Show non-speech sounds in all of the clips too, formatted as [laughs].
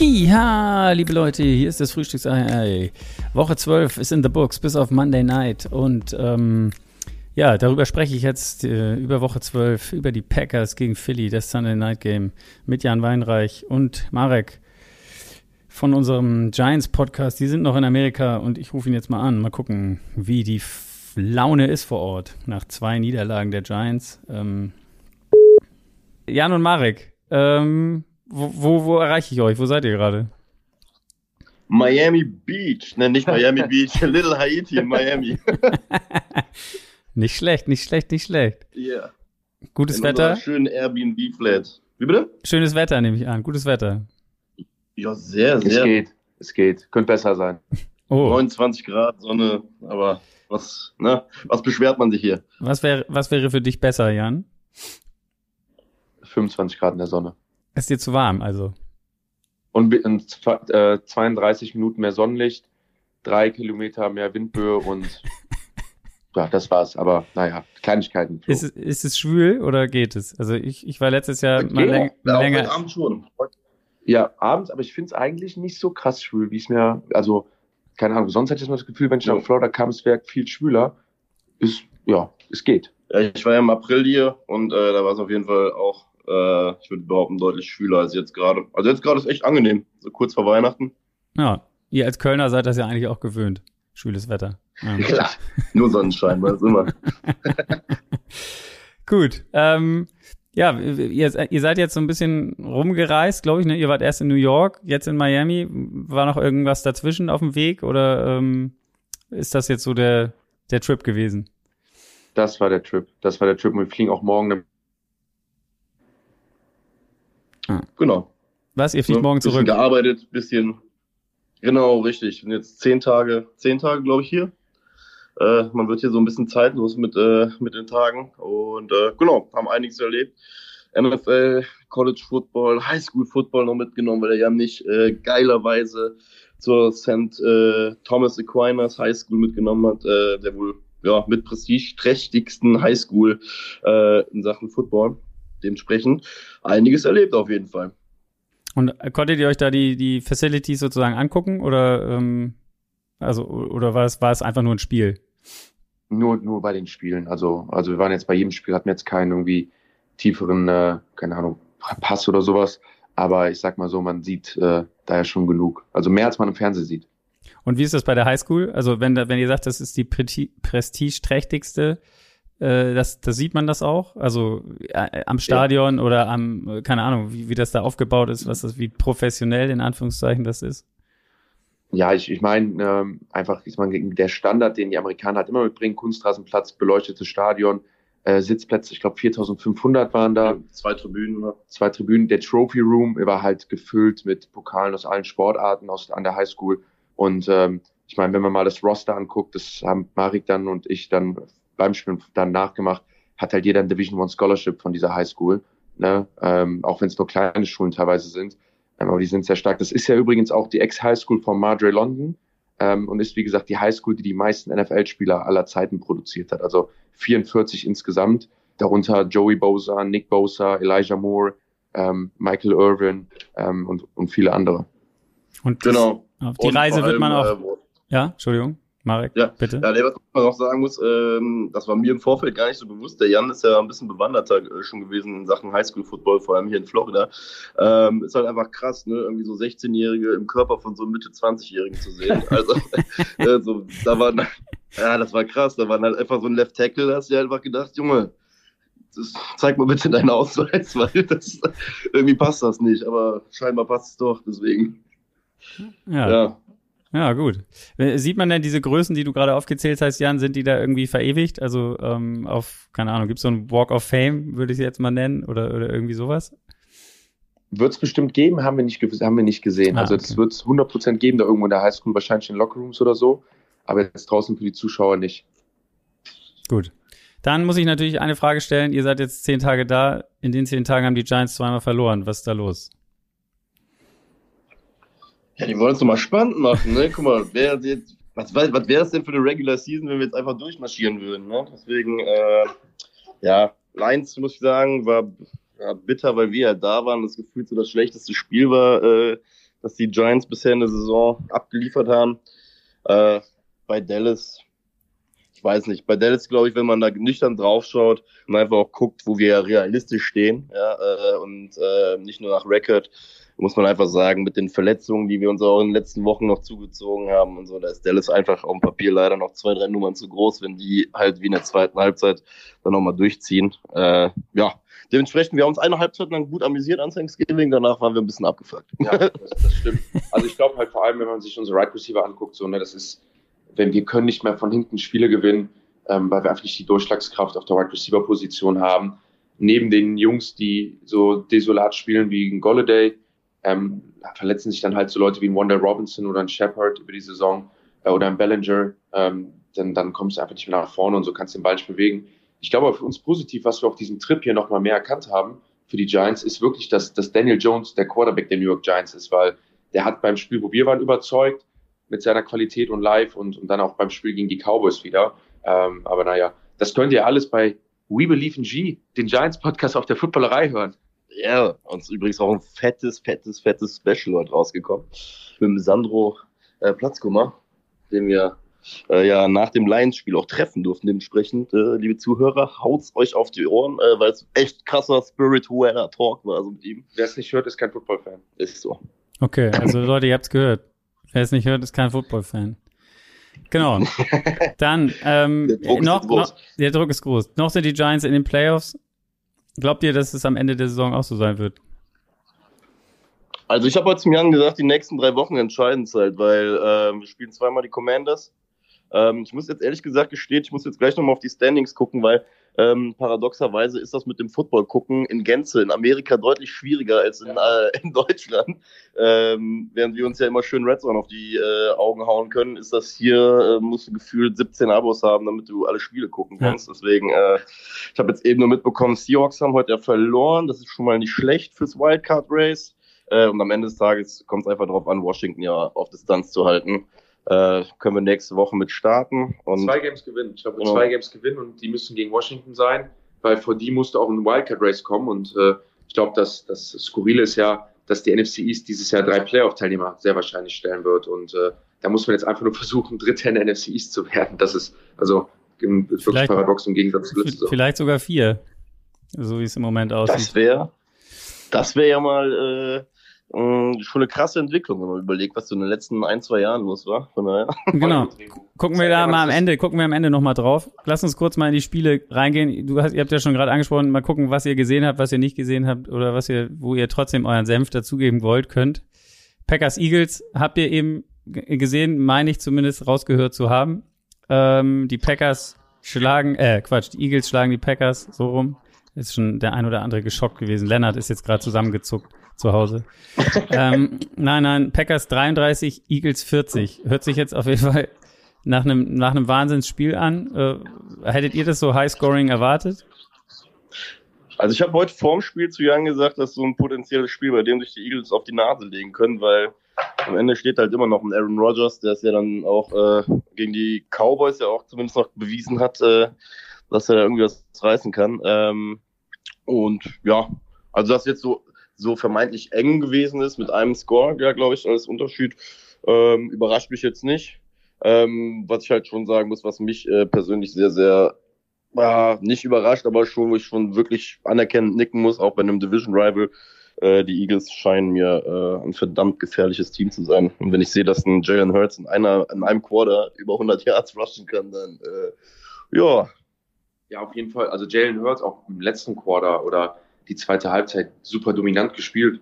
Ja, liebe Leute, hier ist das Frühstücksei. Woche 12 ist in the books, bis auf Monday Night. Und ähm, ja, darüber spreche ich jetzt äh, über Woche 12, über die Packers gegen Philly, das Sunday Night Game mit Jan Weinreich und Marek von unserem Giants Podcast. Die sind noch in Amerika und ich rufe ihn jetzt mal an. Mal gucken, wie die Laune ist vor Ort nach zwei Niederlagen der Giants. Ähm, Jan und Marek, ähm, wo, wo, wo erreiche ich euch? Wo seid ihr gerade? Miami Beach. Ne, nicht [laughs] Miami Beach. Little Haiti in Miami. [laughs] nicht schlecht, nicht schlecht, nicht schlecht. Ja. Yeah. Gutes in Wetter. Schönen Airbnb-Flat. Wie bitte? Schönes Wetter, nehme ich an. Gutes Wetter. Ja, sehr, sehr. Es geht. Es geht. Könnte besser sein. Oh. 29 Grad, Sonne, aber was, ne, was beschwert man sich hier? Was wäre, was wäre für dich besser, Jan? 25 Grad in der Sonne. Ist dir zu warm, also? Und äh, 32 Minuten mehr Sonnenlicht, drei Kilometer mehr Windböe und [laughs] ja, das war's. Aber naja, Kleinigkeiten. Ist es, ist es schwül oder geht es? Also ich, ich war letztes Jahr mal läng ja, länger. Abend schon. Ja, abends, aber ich finde es eigentlich nicht so krass schwül, wie es mir, also, keine Ahnung, sonst hätte ich mal das Gefühl, wenn ich ja. nach Florida kam, es wäre viel schwüler. Ist, ja, es geht. Ja, ich war ja im April hier und äh, da war es auf jeden Fall auch äh, ich würde behaupten, deutlich schwüler als jetzt gerade. Also jetzt gerade ist echt angenehm, so kurz vor Weihnachten. Ja, ihr als Kölner seid das ja eigentlich auch gewöhnt. Schwüles Wetter. Ja, Klar, nur Sonnenschein, was immer. [laughs] Gut. Ähm, ja, ihr, ihr, seid jetzt so ein bisschen rumgereist, glaube ich. Ne? Ihr wart erst in New York, jetzt in Miami. War noch irgendwas dazwischen auf dem Weg oder ähm, ist das jetzt so der, der Trip gewesen? Das war der Trip. Das war der Trip. Und wir fliegen auch morgen Ah. Genau. Was? Ihr fliegt ja, morgen zurück? gearbeitet, bisschen. Genau, richtig. Und jetzt zehn Tage, zehn Tage, glaube ich, hier. Äh, man wird hier so ein bisschen zeitlos mit, äh, mit den Tagen. Und äh, genau, haben einiges erlebt. NFL, College Football, High School Football noch mitgenommen, weil er ja nicht äh, geilerweise zur St. Äh, Thomas Aquinas High School mitgenommen hat, äh, der wohl ja mit prestigeträchtigsten High School äh, in Sachen Football dementsprechend einiges erlebt auf jeden Fall. Und konntet ihr euch da die, die Facilities sozusagen angucken oder ähm, also oder war es, war es einfach nur ein Spiel? Nur, nur bei den Spielen. Also, also wir waren jetzt bei jedem Spiel, hatten jetzt keinen irgendwie tieferen, äh, keine Ahnung, Pass oder sowas. Aber ich sag mal so, man sieht äh, da ja schon genug. Also mehr als man im Fernsehen sieht. Und wie ist das bei der Highschool? Also wenn, da, wenn ihr sagt, das ist die prestigeträchtigste äh, das, das sieht man das auch? Also äh, am Stadion ja. oder am, äh, keine Ahnung, wie, wie das da aufgebaut ist, was das, wie professionell in Anführungszeichen das ist? Ja, ich, ich meine, ähm, einfach, ich mein, der Standard, den die Amerikaner halt immer mitbringen, Kunstrasenplatz, beleuchtetes Stadion, äh, Sitzplätze, ich glaube 4500 waren da. Zwei Tribünen. Ne? Zwei Tribünen. Der Trophy Room war halt gefüllt mit Pokalen aus allen Sportarten aus, an der Highschool. Und ähm, ich meine, wenn man mal das Roster anguckt, das haben Marik dann und ich dann beim Spielen dann nachgemacht, hat halt jeder ein Division One Scholarship von dieser High School, ne? ähm, auch wenn es nur kleine Schulen teilweise sind, aber die sind sehr stark. Das ist ja übrigens auch die Ex-High School von Madre London ähm, und ist wie gesagt die High School, die die meisten NFL-Spieler aller Zeiten produziert hat, also 44 insgesamt, darunter Joey Bosa, Nick Bosa, Elijah Moore, ähm, Michael Irvin ähm, und, und viele andere. Und genau. Auf die und Reise wird man auch. Äh, ja, Entschuldigung. Marek, ja. bitte. Ja, was man auch sagen muss, ähm, das war mir im Vorfeld gar nicht so bewusst. Der Jan ist ja ein bisschen bewanderter äh, schon gewesen in Sachen Highschool-Football, vor allem hier in Florida. Ähm, ist halt einfach krass, ne? Irgendwie so 16-Jährige im Körper von so Mitte 20-Jährigen zu sehen. [laughs] Also, äh, so, da war, ja, das war krass. Da waren halt einfach so ein Left Tackle, da hast du einfach gedacht, Junge, das, zeig mal bitte deinen Ausweis, [laughs] weil das, irgendwie passt das nicht. Aber scheinbar passt es doch, deswegen. Ja. ja. Ja, gut. Äh, sieht man denn diese Größen, die du gerade aufgezählt hast, Jan, sind die da irgendwie verewigt? Also ähm, auf, keine Ahnung, gibt es so ein Walk of Fame, würde ich sie jetzt mal nennen, oder, oder irgendwie sowas? Wird es bestimmt geben, haben wir nicht, haben wir nicht gesehen. Ah, also das wird es 100% geben, da irgendwo in der Highschool, wahrscheinlich in Lockerrooms oder so, aber jetzt draußen für die Zuschauer nicht. Gut. Dann muss ich natürlich eine Frage stellen. Ihr seid jetzt zehn Tage da. In den zehn Tagen haben die Giants zweimal verloren. Was ist da los? Ja, die wollen es doch mal spannend machen, ne? Guck mal, wer jetzt, was, was wäre es denn für eine Regular Season, wenn wir jetzt einfach durchmarschieren würden, ne? Deswegen, äh, ja, Lions, muss ich sagen, war ja, bitter, weil wir ja da waren. Das Gefühl so das schlechteste Spiel war, äh, dass die Giants bisher in der Saison abgeliefert haben. Äh, bei Dallas, ich weiß nicht, bei Dallas glaube ich, wenn man da nüchtern draufschaut und einfach auch guckt, wo wir realistisch stehen, ja, äh, und äh, nicht nur nach Record, muss man einfach sagen, mit den Verletzungen, die wir uns auch in den letzten Wochen noch zugezogen haben und so, da ist Dallas einfach auf dem Papier leider noch zwei, drei Nummern zu groß, wenn die halt wie in der zweiten Halbzeit dann nochmal durchziehen. Äh, ja, dementsprechend, wir haben uns eine Halbzeit lang gut amüsiert an Thanksgiving, danach waren wir ein bisschen abgefuckt. Ja, das, das stimmt. Also ich glaube halt vor allem, wenn man sich unsere Right Receiver anguckt, so, ne, das ist, wenn wir können nicht mehr von hinten Spiele gewinnen, ähm, weil wir einfach nicht die Durchschlagskraft auf der Right Receiver Position haben. Neben den Jungs, die so desolat spielen wie ein Golladay, ähm, verletzen sich dann halt so Leute wie ein Wanda Robinson oder ein Shepard über die Saison äh, oder ein Bellinger, ähm, dann, dann kommst du einfach nicht mehr nach vorne und so kannst du den Ball nicht bewegen. Ich glaube, für uns positiv, was wir auf diesem Trip hier nochmal mehr erkannt haben für die Giants, ist wirklich, dass, dass Daniel Jones der Quarterback der New York Giants ist, weil der hat beim Spiel, wo wir waren, überzeugt mit seiner Qualität und Live und, und dann auch beim Spiel gegen die Cowboys wieder. Ähm, aber naja, das könnt ihr alles bei We Believe in G, den Giants Podcast auf der Footballerei hören. Ja, uns übrigens auch ein fettes, fettes, fettes Special heute rausgekommen. Mit dem Sandro äh, Platzkummer, den wir äh, ja nach dem Lions-Spiel auch treffen durften. Dementsprechend, äh, liebe Zuhörer, haut's euch auf die Ohren, äh, weil es echt krasser spiritueller Talk war so mit ihm. Wer es nicht hört, ist kein Football-Fan. Ist so. Okay, also Leute, ihr habt's gehört. Wer es nicht hört, ist kein Football-Fan. Genau. [laughs] Dann, ähm, Der Druck ist noch, groß. noch, der Druck ist groß. Noch sind die Giants in den Playoffs. Glaubt ihr, dass es am Ende der Saison auch so sein wird? Also ich habe heute zum Jan gesagt, die nächsten drei Wochen entscheiden es halt, weil ähm, wir spielen zweimal die Commanders. Ähm, ich muss jetzt ehrlich gesagt gestehen, ich muss jetzt gleich nochmal auf die Standings gucken, weil ähm, paradoxerweise ist das mit dem Football gucken in Gänze in Amerika deutlich schwieriger als in, äh, in Deutschland. Ähm, während wir uns ja immer schön Red Zone auf die äh, Augen hauen können, ist das hier, äh, musst du gefühlt 17 Abos haben, damit du alle Spiele gucken kannst. Deswegen, äh, ich habe jetzt eben nur mitbekommen, Seahawks haben heute ja verloren. Das ist schon mal nicht schlecht fürs Wildcard Race. Äh, und am Ende des Tages kommt es einfach darauf an, Washington ja auf Distanz zu halten. Äh, können wir nächste Woche mit starten. Und zwei Games gewinnen. Ich glaube, Genau. zwei Games gewinnen und die müssen gegen Washington sein, weil vor die musste auch ein Wildcard-Race kommen und äh, ich glaube, dass das Skurrile ist ja, dass die NFC East dieses Jahr drei Playoff-Teilnehmer sehr wahrscheinlich stellen wird und äh, da muss man jetzt einfach nur [laughs] versuchen, Dritter in der NFC East zu werden. Das ist also im, wirklich Vielleicht- paradox im Gegensatz zu letzter Saison. Vielleicht sogar vier. So wie es im Moment das aussieht. wäre das wäre ja mal äh, schon eine krasse Entwicklung, wenn man überlegt, was so in den letzten ein, zwei Jahren los war. Von daher. Genau. [laughs] Gucken wir da mal am Ende, gucken wir am Ende nochmal drauf. Lass uns kurz mal in die Spiele reingehen. Du hast, ihr habt ja schon gerade angesprochen, mal gucken, was ihr gesehen habt, was ihr nicht gesehen habt oder was ihr, wo ihr trotzdem euren Senf dazugeben wollt, könnt. Packers Eagles habt ihr eben gesehen, meine ich zumindest rausgehört zu haben. Ähm, die Packers schlagen, äh, Quatsch, die Eagles schlagen die Packers so rum. Ist schon der ein oder andere geschockt gewesen. Lennart ist jetzt gerade zusammengezuckt zu Hause. ähm, nein, nein, Packers 33, Eagles 40. Hört sich jetzt auf jeden Fall nach einem nach einem Wahnsinnsspiel an. Äh, hättet ihr das so High-Scoring erwartet? Also ich habe heute vorm Spiel zu Jan gesagt, dass so ein potenzielles Spiel, bei dem sich die Eagles auf die Nase legen können, weil am Ende steht halt immer noch ein Aaron Rodgers, der es ja dann auch äh, gegen die Cowboys ja auch zumindest noch bewiesen hat, äh, dass er da irgendwie was reißen kann. Ähm, und ja, also dass jetzt so so vermeintlich eng gewesen ist mit einem Score, ja glaube ich als Unterschied, ähm, überrascht mich jetzt nicht. Ähm, was ich halt schon sagen muss, was mich äh, persönlich sehr sehr ja, nicht überrascht, aber schon, wo ich schon wirklich anerkennend nicken muss, auch bei einem Division Rival. Äh, die Eagles scheinen mir äh, ein verdammt gefährliches Team zu sein. Und wenn ich sehe, dass ein Jalen Hurts in, einer, in einem Quarter über 100 Yards rushen kann, dann äh, ja, Ja, auf jeden Fall. Also Jalen Hurts auch im letzten Quarter oder die zweite Halbzeit super dominant gespielt.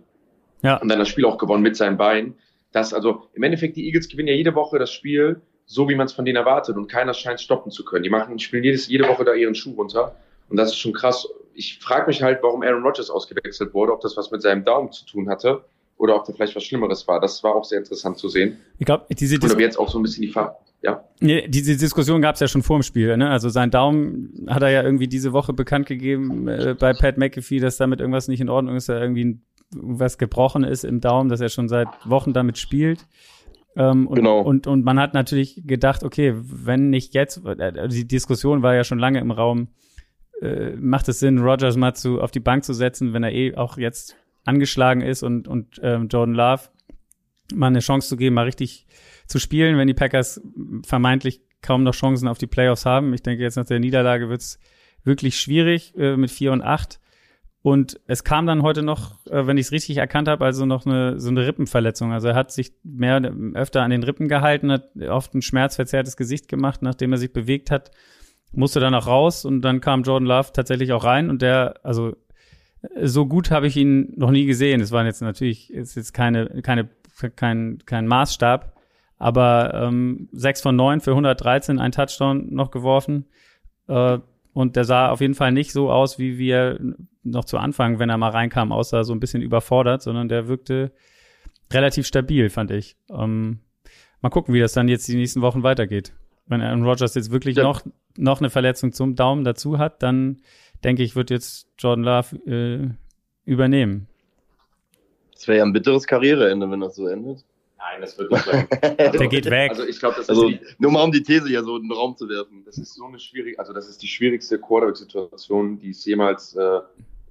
Ja. Und dann das Spiel auch gewonnen mit seinen Beinen. Das, also im Endeffekt, die Eagles gewinnen ja jede Woche das Spiel, so wie man es von denen erwartet und keiner scheint stoppen zu können. Die machen, spielen jedes, jede Woche da ihren Schuh runter. Und das ist schon krass. Ich frage mich halt, warum Aaron Rodgers ausgewechselt wurde, ob das was mit seinem Daumen zu tun hatte oder ob da vielleicht was Schlimmeres war. Das war auch sehr interessant zu sehen. Ich glaube, diese Und Dis ob jetzt auch so ein bisschen die Fahr ja. nee, diese Diskussion gab es ja schon vor dem Spiel. Ne? Also sein Daumen hat er ja irgendwie diese Woche bekannt gegeben äh, bei Pat McAfee, dass damit irgendwas nicht in Ordnung ist, er irgendwie was gebrochen ist im Daumen, dass er schon seit Wochen damit spielt. Ähm, und, Genau. und, und man hat natürlich gedacht, okay, wenn nicht jetzt, äh, die Diskussion war ja schon lange im Raum, äh, macht es Sinn, Rogers mal zu, auf die Bank zu setzen, wenn er eh auch jetzt angeschlagen ist und, und ähm, Jordan Love mal eine Chance zu geben, mal richtig zu spielen, wenn die Packers vermeintlich kaum noch Chancen auf die Playoffs haben. Ich denke, jetzt nach der Niederlage wird's wirklich schwierig äh, mit 4 und 8. Und es kam dann heute noch, äh, wenn ich es richtig erkannt habe, also noch eine so eine Rippenverletzung. Also er hat sich mehr öfter an den Rippen gehalten, hat oft ein schmerzverzerrtes Gesicht gemacht, nachdem er sich bewegt hat, musste dann auch raus und dann kam Jordan Love tatsächlich auch rein und der, also so gut habe ich ihn noch nie gesehen. Es waren jetzt natürlich, ist jetzt keine, keine, kein, kein Maßstab, aber ähm, 6 von 9 für 113, ein Touchdown noch geworfen. Äh, und der sah auf jeden Fall nicht so aus, wie wir noch zu Anfang, wenn er mal reinkam, aussah so ein bisschen überfordert, sondern der wirkte relativ stabil, fand ich. Ähm, mal gucken, wie das dann jetzt die nächsten Wochen weitergeht. Wenn Aaron Rodgers jetzt wirklich Ja. noch, noch eine Verletzung zum Daumen dazu hat, dann denke ich, wird jetzt Jordan Love äh, übernehmen. Das wäre ja ein bitteres Karriereende, wenn das so endet. Nein, das wird nicht sein. [laughs] Der geht weg. Also ich glaube, das Also ist die, nur mal um die These ja so in den Raum zu werfen. das ist so eine schwierige, also das ist die schwierigste Quarterback-Situation, die es jemals äh,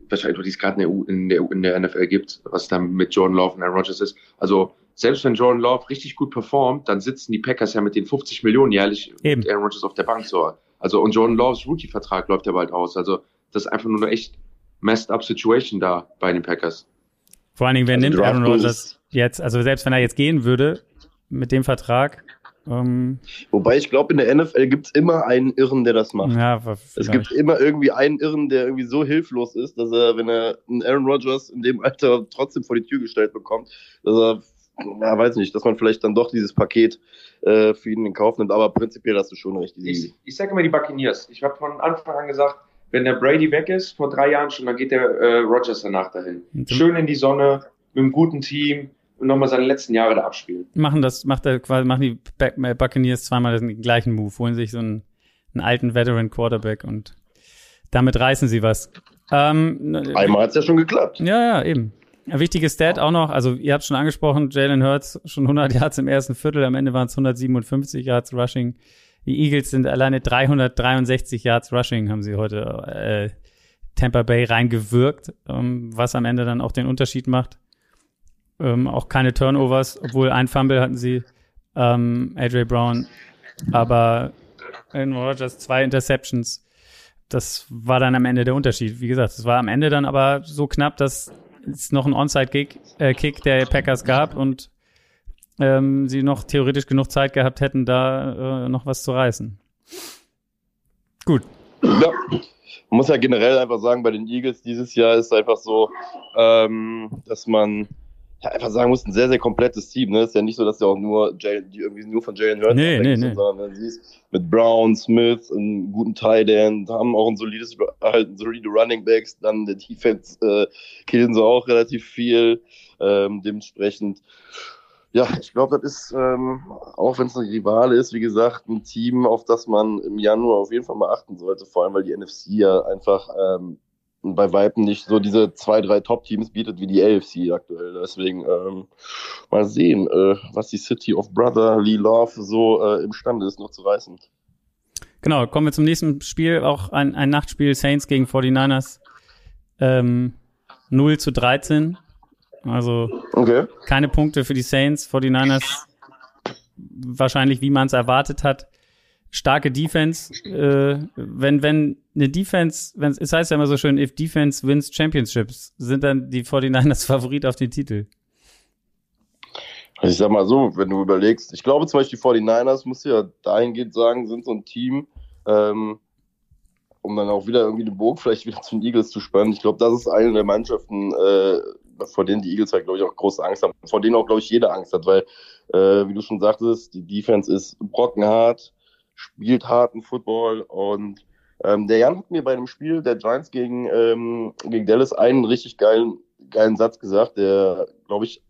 wahrscheinlich, die es gerade in, der U- in, der, in der NFL gibt, was dann mit Jordan Love und Aaron Rodgers ist. Also selbst wenn Jordan Love richtig gut performt, dann sitzen die Packers ja mit den 50 Millionen jährlich Eben. mit Aaron Rodgers auf der Bank so. Also und Jordan Loves Rookie-Vertrag läuft ja bald aus. Also das ist einfach nur eine echt messed up Situation da bei den Packers. Vor allen Dingen, wer Also nimmt Aaron Rodgers jetzt? Also selbst wenn er jetzt gehen würde mit dem Vertrag, ähm, Wobei ich glaube, in der NFL gibt es immer einen Irren, der das macht. ja, Es gibt immer irgendwie einen Irren, der irgendwie so hilflos ist, dass er, wenn er einen Aaron Rodgers in dem Alter trotzdem vor die Tür gestellt bekommt, dass er, ja, weiß nicht, dass man vielleicht dann doch dieses Paket äh, für ihn in Kauf nimmt. Aber prinzipiell hast du schon recht. Ich, ich sage immer die Buccaneers. Ich habe von Anfang an gesagt, wenn der Brady weg ist, vor drei Jahren schon, dann geht der äh, Rodgers danach dahin. Und Schön in die Sonne, mit einem guten Team und nochmal seine letzten Jahre da abspielen. machen das, macht er quasi, machen die äh, Buccaneers zweimal den gleichen Move, holen sich so einen, einen alten Veteran Quarterback und damit reißen sie was. Ähm, ne- einmal hat es ja schon geklappt. Ja, ja, eben. Ein wichtiges Stat auch noch, also ihr habt schon angesprochen, Jalen Hurts schon 100 Yards im ersten Viertel, am Ende waren es 157 Yards Rushing. Die Eagles sind alleine 363 Yards Rushing, haben sie heute äh, Tampa Bay reingewirkt, ähm, was am Ende dann auch den Unterschied macht. Ähm, auch keine Turnovers, obwohl ein Fumble hatten sie, ähm, AJ Brown, aber Aaron Rodgers zwei Interceptions. Das war dann am Ende der Unterschied. Wie gesagt, es war am Ende dann aber so knapp, dass es noch einen Onside-Kick äh, Kick der Packers gab und ähm, sie noch theoretisch genug Zeit gehabt hätten, da äh, noch was zu reißen. Gut. Ja. Man muss ja generell einfach sagen, bei den Eagles dieses Jahr ist einfach so, ähm, dass man einfach sagen muss, ein sehr, sehr komplettes Team. Ne? Ist ja nicht so, dass ja auch nur Jalen, die irgendwie nur von Jalen Hurts Nee, nee, nee. sondern du siehst mit Brown, Smith, einen guten Tight End, haben auch ein solides, halt solide Running Backs, dann der Defense äh, killen sie auch relativ viel. Ähm, dementsprechend, ja, ich glaube, das ist, ähm, auch wenn es ein Rivale ist, wie gesagt, ein Team, auf das man im Januar auf jeden Fall mal achten sollte, vor allem weil die NFC ja einfach ähm, bei Weitem nicht so diese zwei, drei Top-Teams bietet wie die AFC aktuell. Deswegen ähm, mal sehen, äh, was die City of Brotherly Love so äh, imstande ist, noch zu reißen. Genau, kommen wir zum nächsten Spiel. Auch ein, ein Nachtspiel Saints gegen 49ers. Ähm, 0 zu 13. Also Okay. keine Punkte für die Saints. 49ers wahrscheinlich, wie man es erwartet hat. Starke Defense. Äh, wenn, wenn eine Defense, wenn es heißt ja immer so schön, if Defense wins Championships, sind dann die 49ers [laughs] Favorit auf den Titel. Also ich sag mal so, wenn du überlegst, ich glaube zum Beispiel die 49ers, musst du ja dahingehend sagen, sind so ein Team, ähm, um dann auch wieder irgendwie den Bogen vielleicht wieder zu den Eagles zu spannen. Ich glaube, das ist eine der Mannschaften, äh, vor denen die Eagles halt, glaube ich, auch große Angst haben. Vor denen auch, glaube ich, jeder Angst hat, weil, äh, wie du schon sagtest, die Defense ist brockenhart, spielt harten Football und ähm, der Jan hat mir bei dem Spiel der Giants gegen, ähm, gegen Dallas einen richtig geilen, geilen Satz gesagt, der, glaube ich,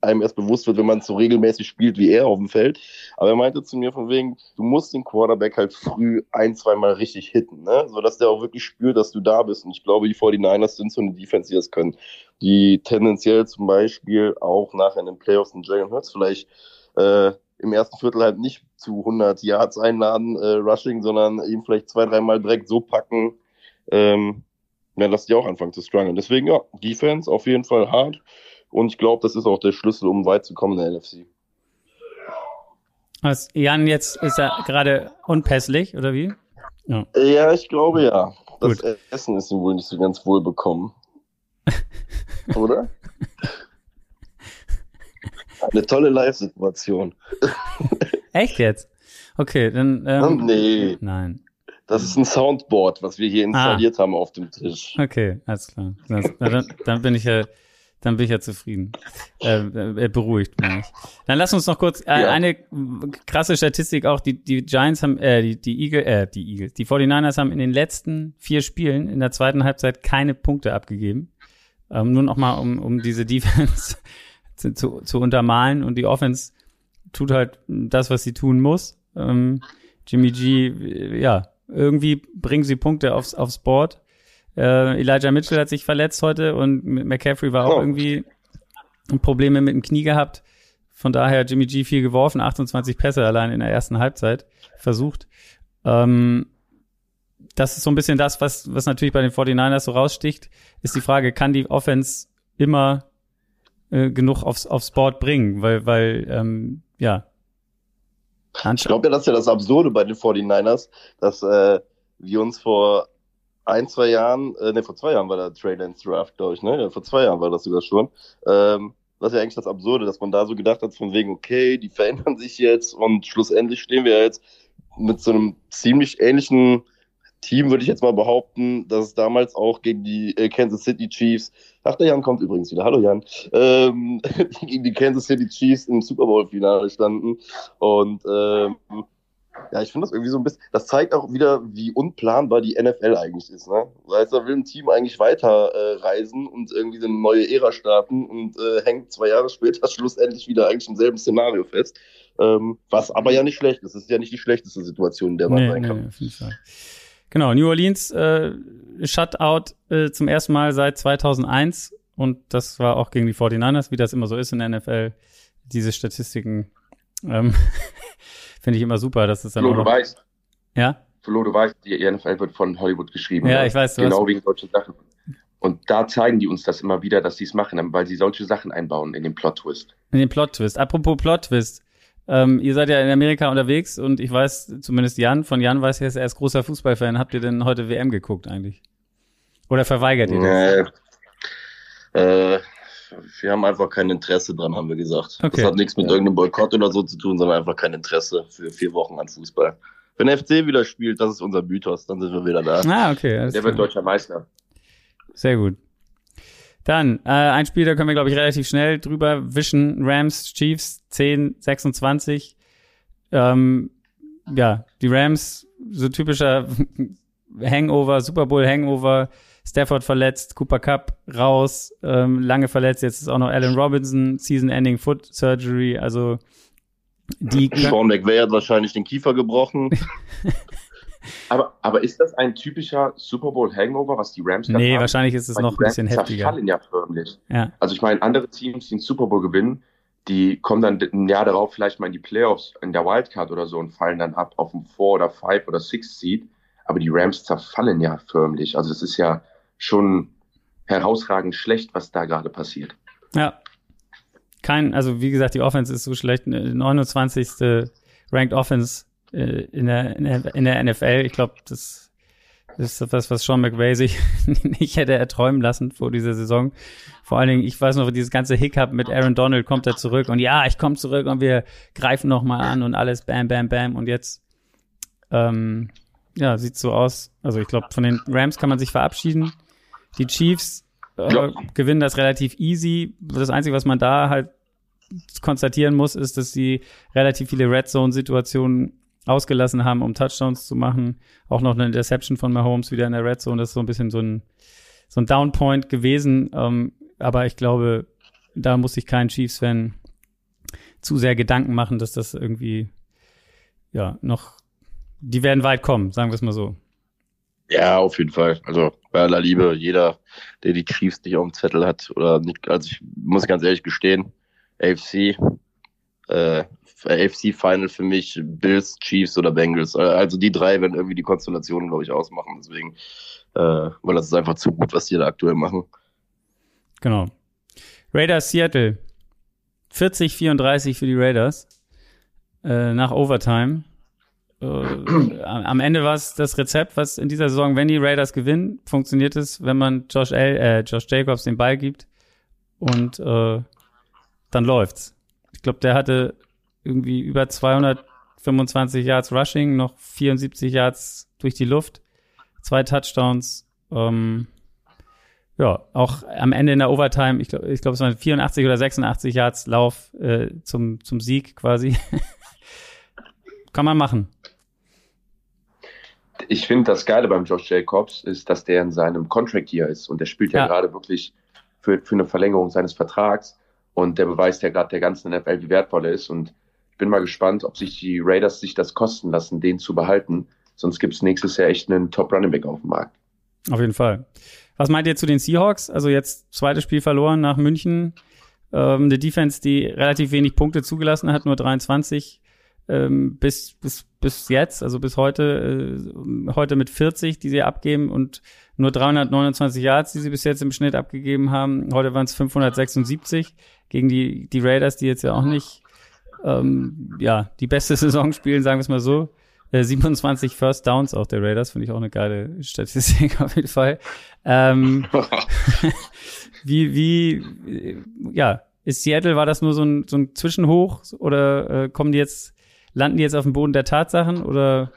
einem erst bewusst wird, wenn man so regelmäßig spielt wie er auf dem Feld. Aber er meinte zu mir von wegen, du musst den Quarterback halt früh ein, zweimal richtig hitten, ne? sodass der auch wirklich spürt, dass du da bist. Und ich glaube, die 49ers sind so eine Defense, die das können, die tendenziell zum Beispiel auch nachher in den Playoffs in Jalen Hurts vielleicht äh, im ersten Viertel halt nicht zu 100 Yards einladen, äh, Rushing, sondern ihm vielleicht zwei, dreimal direkt so packen, ähm, ja, dass die auch anfangen zu strugglen. Deswegen, ja, Defense auf jeden Fall hart. Und ich glaube, das ist auch der Schlüssel, um weit zu kommen in der NFC. Was, Jan, jetzt ist er gerade unpässlich, oder wie? Ja, ja ich glaube ja. Das Gut. Essen ist ihm wohl nicht so ganz wohl bekommen. [laughs] oder? [laughs] Eine tolle Live-Situation. [laughs] Echt jetzt? Okay, dann. Ähm, nee. Nein. Das ist ein Soundboard, was wir hier ah. installiert ah. haben auf dem Tisch. Okay, alles klar. Dann, dann, bin ich ja, dann bin ich ja zufrieden. Äh, äh, beruhigt bin ich. Dann lass uns noch kurz äh, ja. eine krasse Statistik auch. Die, die Giants haben, äh, die, die Eagle, äh, die Eagles, die 49ers haben in den letzten vier Spielen in der zweiten Halbzeit keine Punkte abgegeben. Ähm, nur noch mal, um, um diese Defense zu, zu, zu untermalen und die Offense tut halt das, was sie tun muss. Ähm, Jimmy G, ja, irgendwie bringen sie Punkte aufs, aufs Board. Äh, Elijah Mitchell hat sich verletzt heute und McCaffrey war auch oh. irgendwie Probleme mit dem Knie gehabt. Von daher Jimmy G viel geworfen, 28 Pässe allein in der ersten Halbzeit versucht. Ähm, das ist so ein bisschen das, was, was natürlich bei den 49ers so raussticht, ist die Frage, kann die Offense immer äh, genug aufs, aufs Board bringen? Weil, weil ähm, ja, ich glaube ja, das ist ja das Absurde bei den 49ers, dass äh, wir uns vor ein, zwei Jahren, äh, ne, vor zwei Jahren war der Trey Lance Draft, glaube ich, ne? Ja, vor zwei Jahren war das sogar schon. Ähm, das ist ja eigentlich das Absurde, dass man da so gedacht hat, von wegen, okay, die verändern sich jetzt und schlussendlich stehen wir jetzt mit so einem ziemlich ähnlichen Team, würde ich jetzt mal behaupten, dass es damals auch gegen die äh, Kansas City Chiefs, ach, der Jan kommt übrigens wieder, hallo Jan, ähm, [laughs] gegen die Kansas City Chiefs im Super Bowl-Finale standen. Und ähm, ja, ich finde das irgendwie so ein bisschen, das zeigt auch wieder, wie unplanbar die NFL eigentlich ist. Ne? Weißt da will ein Team eigentlich weiter äh, reisen und irgendwie eine neue Ära starten und äh, hängt zwei Jahre später [laughs] schlussendlich wieder eigentlich im selben Szenario fest. Ähm, was aber ja nicht schlecht ist. Das ist ja nicht die schlechteste Situation, in der man nee, sein kann. Nee, auf jeden Fall. Genau, New Orleans äh, Shutout äh, zum ersten Mal seit 2001 und das war auch gegen die 49ers, wie das immer so ist in der NFL. Diese Statistiken ähm, [laughs] finde ich immer super, dass es dann Flo, auch noch, du weißt. Ja? Flo, du weißt, die NFL wird von Hollywood geschrieben. Ja, oder? ich weiß. Genau hast... wegen solchen Sachen. Und da zeigen die uns das immer wieder, dass sie es machen, weil sie solche Sachen einbauen in den Plot-Twist. In den Plot-Twist. Apropos Plot-Twist. Ähm, ihr seid ja in Amerika unterwegs und ich weiß, zumindest Jan, von Jan weiß ich, er ist großer Fußballfan. Habt ihr denn heute WM geguckt eigentlich? Oder verweigert ihr das? Nee. Äh, wir haben einfach kein Interesse dran, haben wir gesagt. Okay. Das hat nichts mit irgendeinem Boykott oder so zu tun, sondern einfach kein Interesse für vier Wochen an Fußball. Wenn der FC wieder spielt, das ist unser Mythos, dann sind wir wieder da. Ah, okay. Der wird deutscher Meister. Sehr gut. Dann, äh, ein Spiel, da können wir, glaube ich, relativ schnell drüber wischen. Rams, Chiefs, 10, 26. Ähm, ja, die Rams, so typischer [laughs] Hangover, Super Bowl Hangover. Stafford verletzt, Cooper Cup raus, ähm, lange verletzt. Jetzt ist auch noch Allen Robinson, Season-Ending Foot Surgery. Also die. Sean McVay hat wahrscheinlich den Kiefer gebrochen. [laughs] Aber, aber ist das ein typischer Super Bowl Hangover, was die Rams Nee, haben? wahrscheinlich ist es Weil noch ein bisschen heftiger. Zerfallen ja förmlich. Ja. Also ich meine, andere Teams, die den Super Bowl gewinnen, die kommen dann ein Jahr darauf vielleicht mal in die Playoffs in der Wildcard oder so und fallen dann ab auf dem Four oder Five oder Six Seed. Aber die Rams zerfallen ja förmlich. Also es ist ja schon herausragend schlecht, was da gerade passiert. Ja. Kein, also wie gesagt, die Offense ist so schlecht. 29. Ranked Offense äh, in, der, in, der, in der NFL. Ich glaube, das ist etwas, was Sean McVay sich [laughs] nicht hätte erträumen lassen vor dieser Saison. Vor allen Dingen, ich weiß noch, dieses ganze Hiccup mit Aaron Donald kommt er zurück und ja, ich komme zurück und wir greifen noch mal an und alles bam, bam, bam und jetzt ähm, ja, sieht so aus. Also ich glaube, von den Rams kann man sich verabschieden. Die Chiefs äh, ja. gewinnen das relativ easy. Das Einzige, was man da halt konstatieren muss, ist, dass sie relativ viele Red Zone Situationen ausgelassen haben, um Touchdowns zu machen. Auch noch eine Interception von Mahomes wieder in der Red Zone. Das ist so ein bisschen so ein, so ein Downpoint gewesen. Ähm, aber ich glaube, da muss sich kein Chiefs-Fan zu sehr Gedanken machen, dass das irgendwie, ja, noch, die werden weit kommen, sagen wir es mal so. Ja, auf jeden Fall. Also bei aller Liebe, jeder, der die Chiefs nicht auf dem Zettel hat oder nicht, also ich muss ganz ehrlich gestehen, AFC, äh, AFC Final für mich Bills, Chiefs oder Bengals. Also die drei werden irgendwie die Konstellationen, glaube ich, ausmachen. Deswegen, äh, weil das ist einfach zu gut, was die da aktuell machen. Genau. Raiders Seattle. 40-34 für die Raiders. Äh, nach Overtime. Äh, am Ende war es das Rezept, was in dieser Saison, wenn die Raiders gewinnen, funktioniert es, wenn man Josh, L, äh, Josh Jacobs den Ball gibt und äh, dann läuft's. Ich glaube, der hatte irgendwie über 225 Yards Rushing, noch 74 Yards durch die Luft, zwei Touchdowns. Ähm, ja, auch am Ende in der Overtime, ich glaube, ich glaub, es waren 84 oder 86 Yards Lauf äh, zum, zum Sieg quasi. [laughs] Kann man machen. Ich finde, das Geile beim Josh Jacobs ist, dass der in seinem Contract Year ist und der spielt ja, ja. gerade wirklich für, für eine Verlängerung seines Vertrags und der beweist ja gerade der ganzen NFL, wie wertvoll er ist und ich bin mal gespannt, ob sich die Raiders sich das kosten lassen, den zu behalten. Sonst gibt es nächstes Jahr echt einen Top Running Back auf dem Markt. Auf jeden Fall. Was meint ihr zu den Seahawks? Also jetzt zweites Spiel verloren nach München. Ähm, eine Defense, die relativ wenig Punkte zugelassen hat, nur 23 ähm, bis, bis, bis jetzt, also bis heute, äh, heute mit 40, die sie abgeben und nur 329 Yards, die sie bis jetzt im Schnitt abgegeben haben. Heute waren es 576 gegen die, die Raiders, die jetzt ja auch nicht ähm, ja, die beste [laughs] Saison spielen, sagen wir es mal so. Äh, 27 First Downs auch der Raiders, finde ich auch eine geile Statistik [laughs] auf jeden Fall. Ähm, [laughs] wie, wie, ja, ist Seattle, war das nur so ein, so ein Zwischenhoch oder äh, kommen die jetzt, landen die jetzt auf dem Boden der Tatsachen oder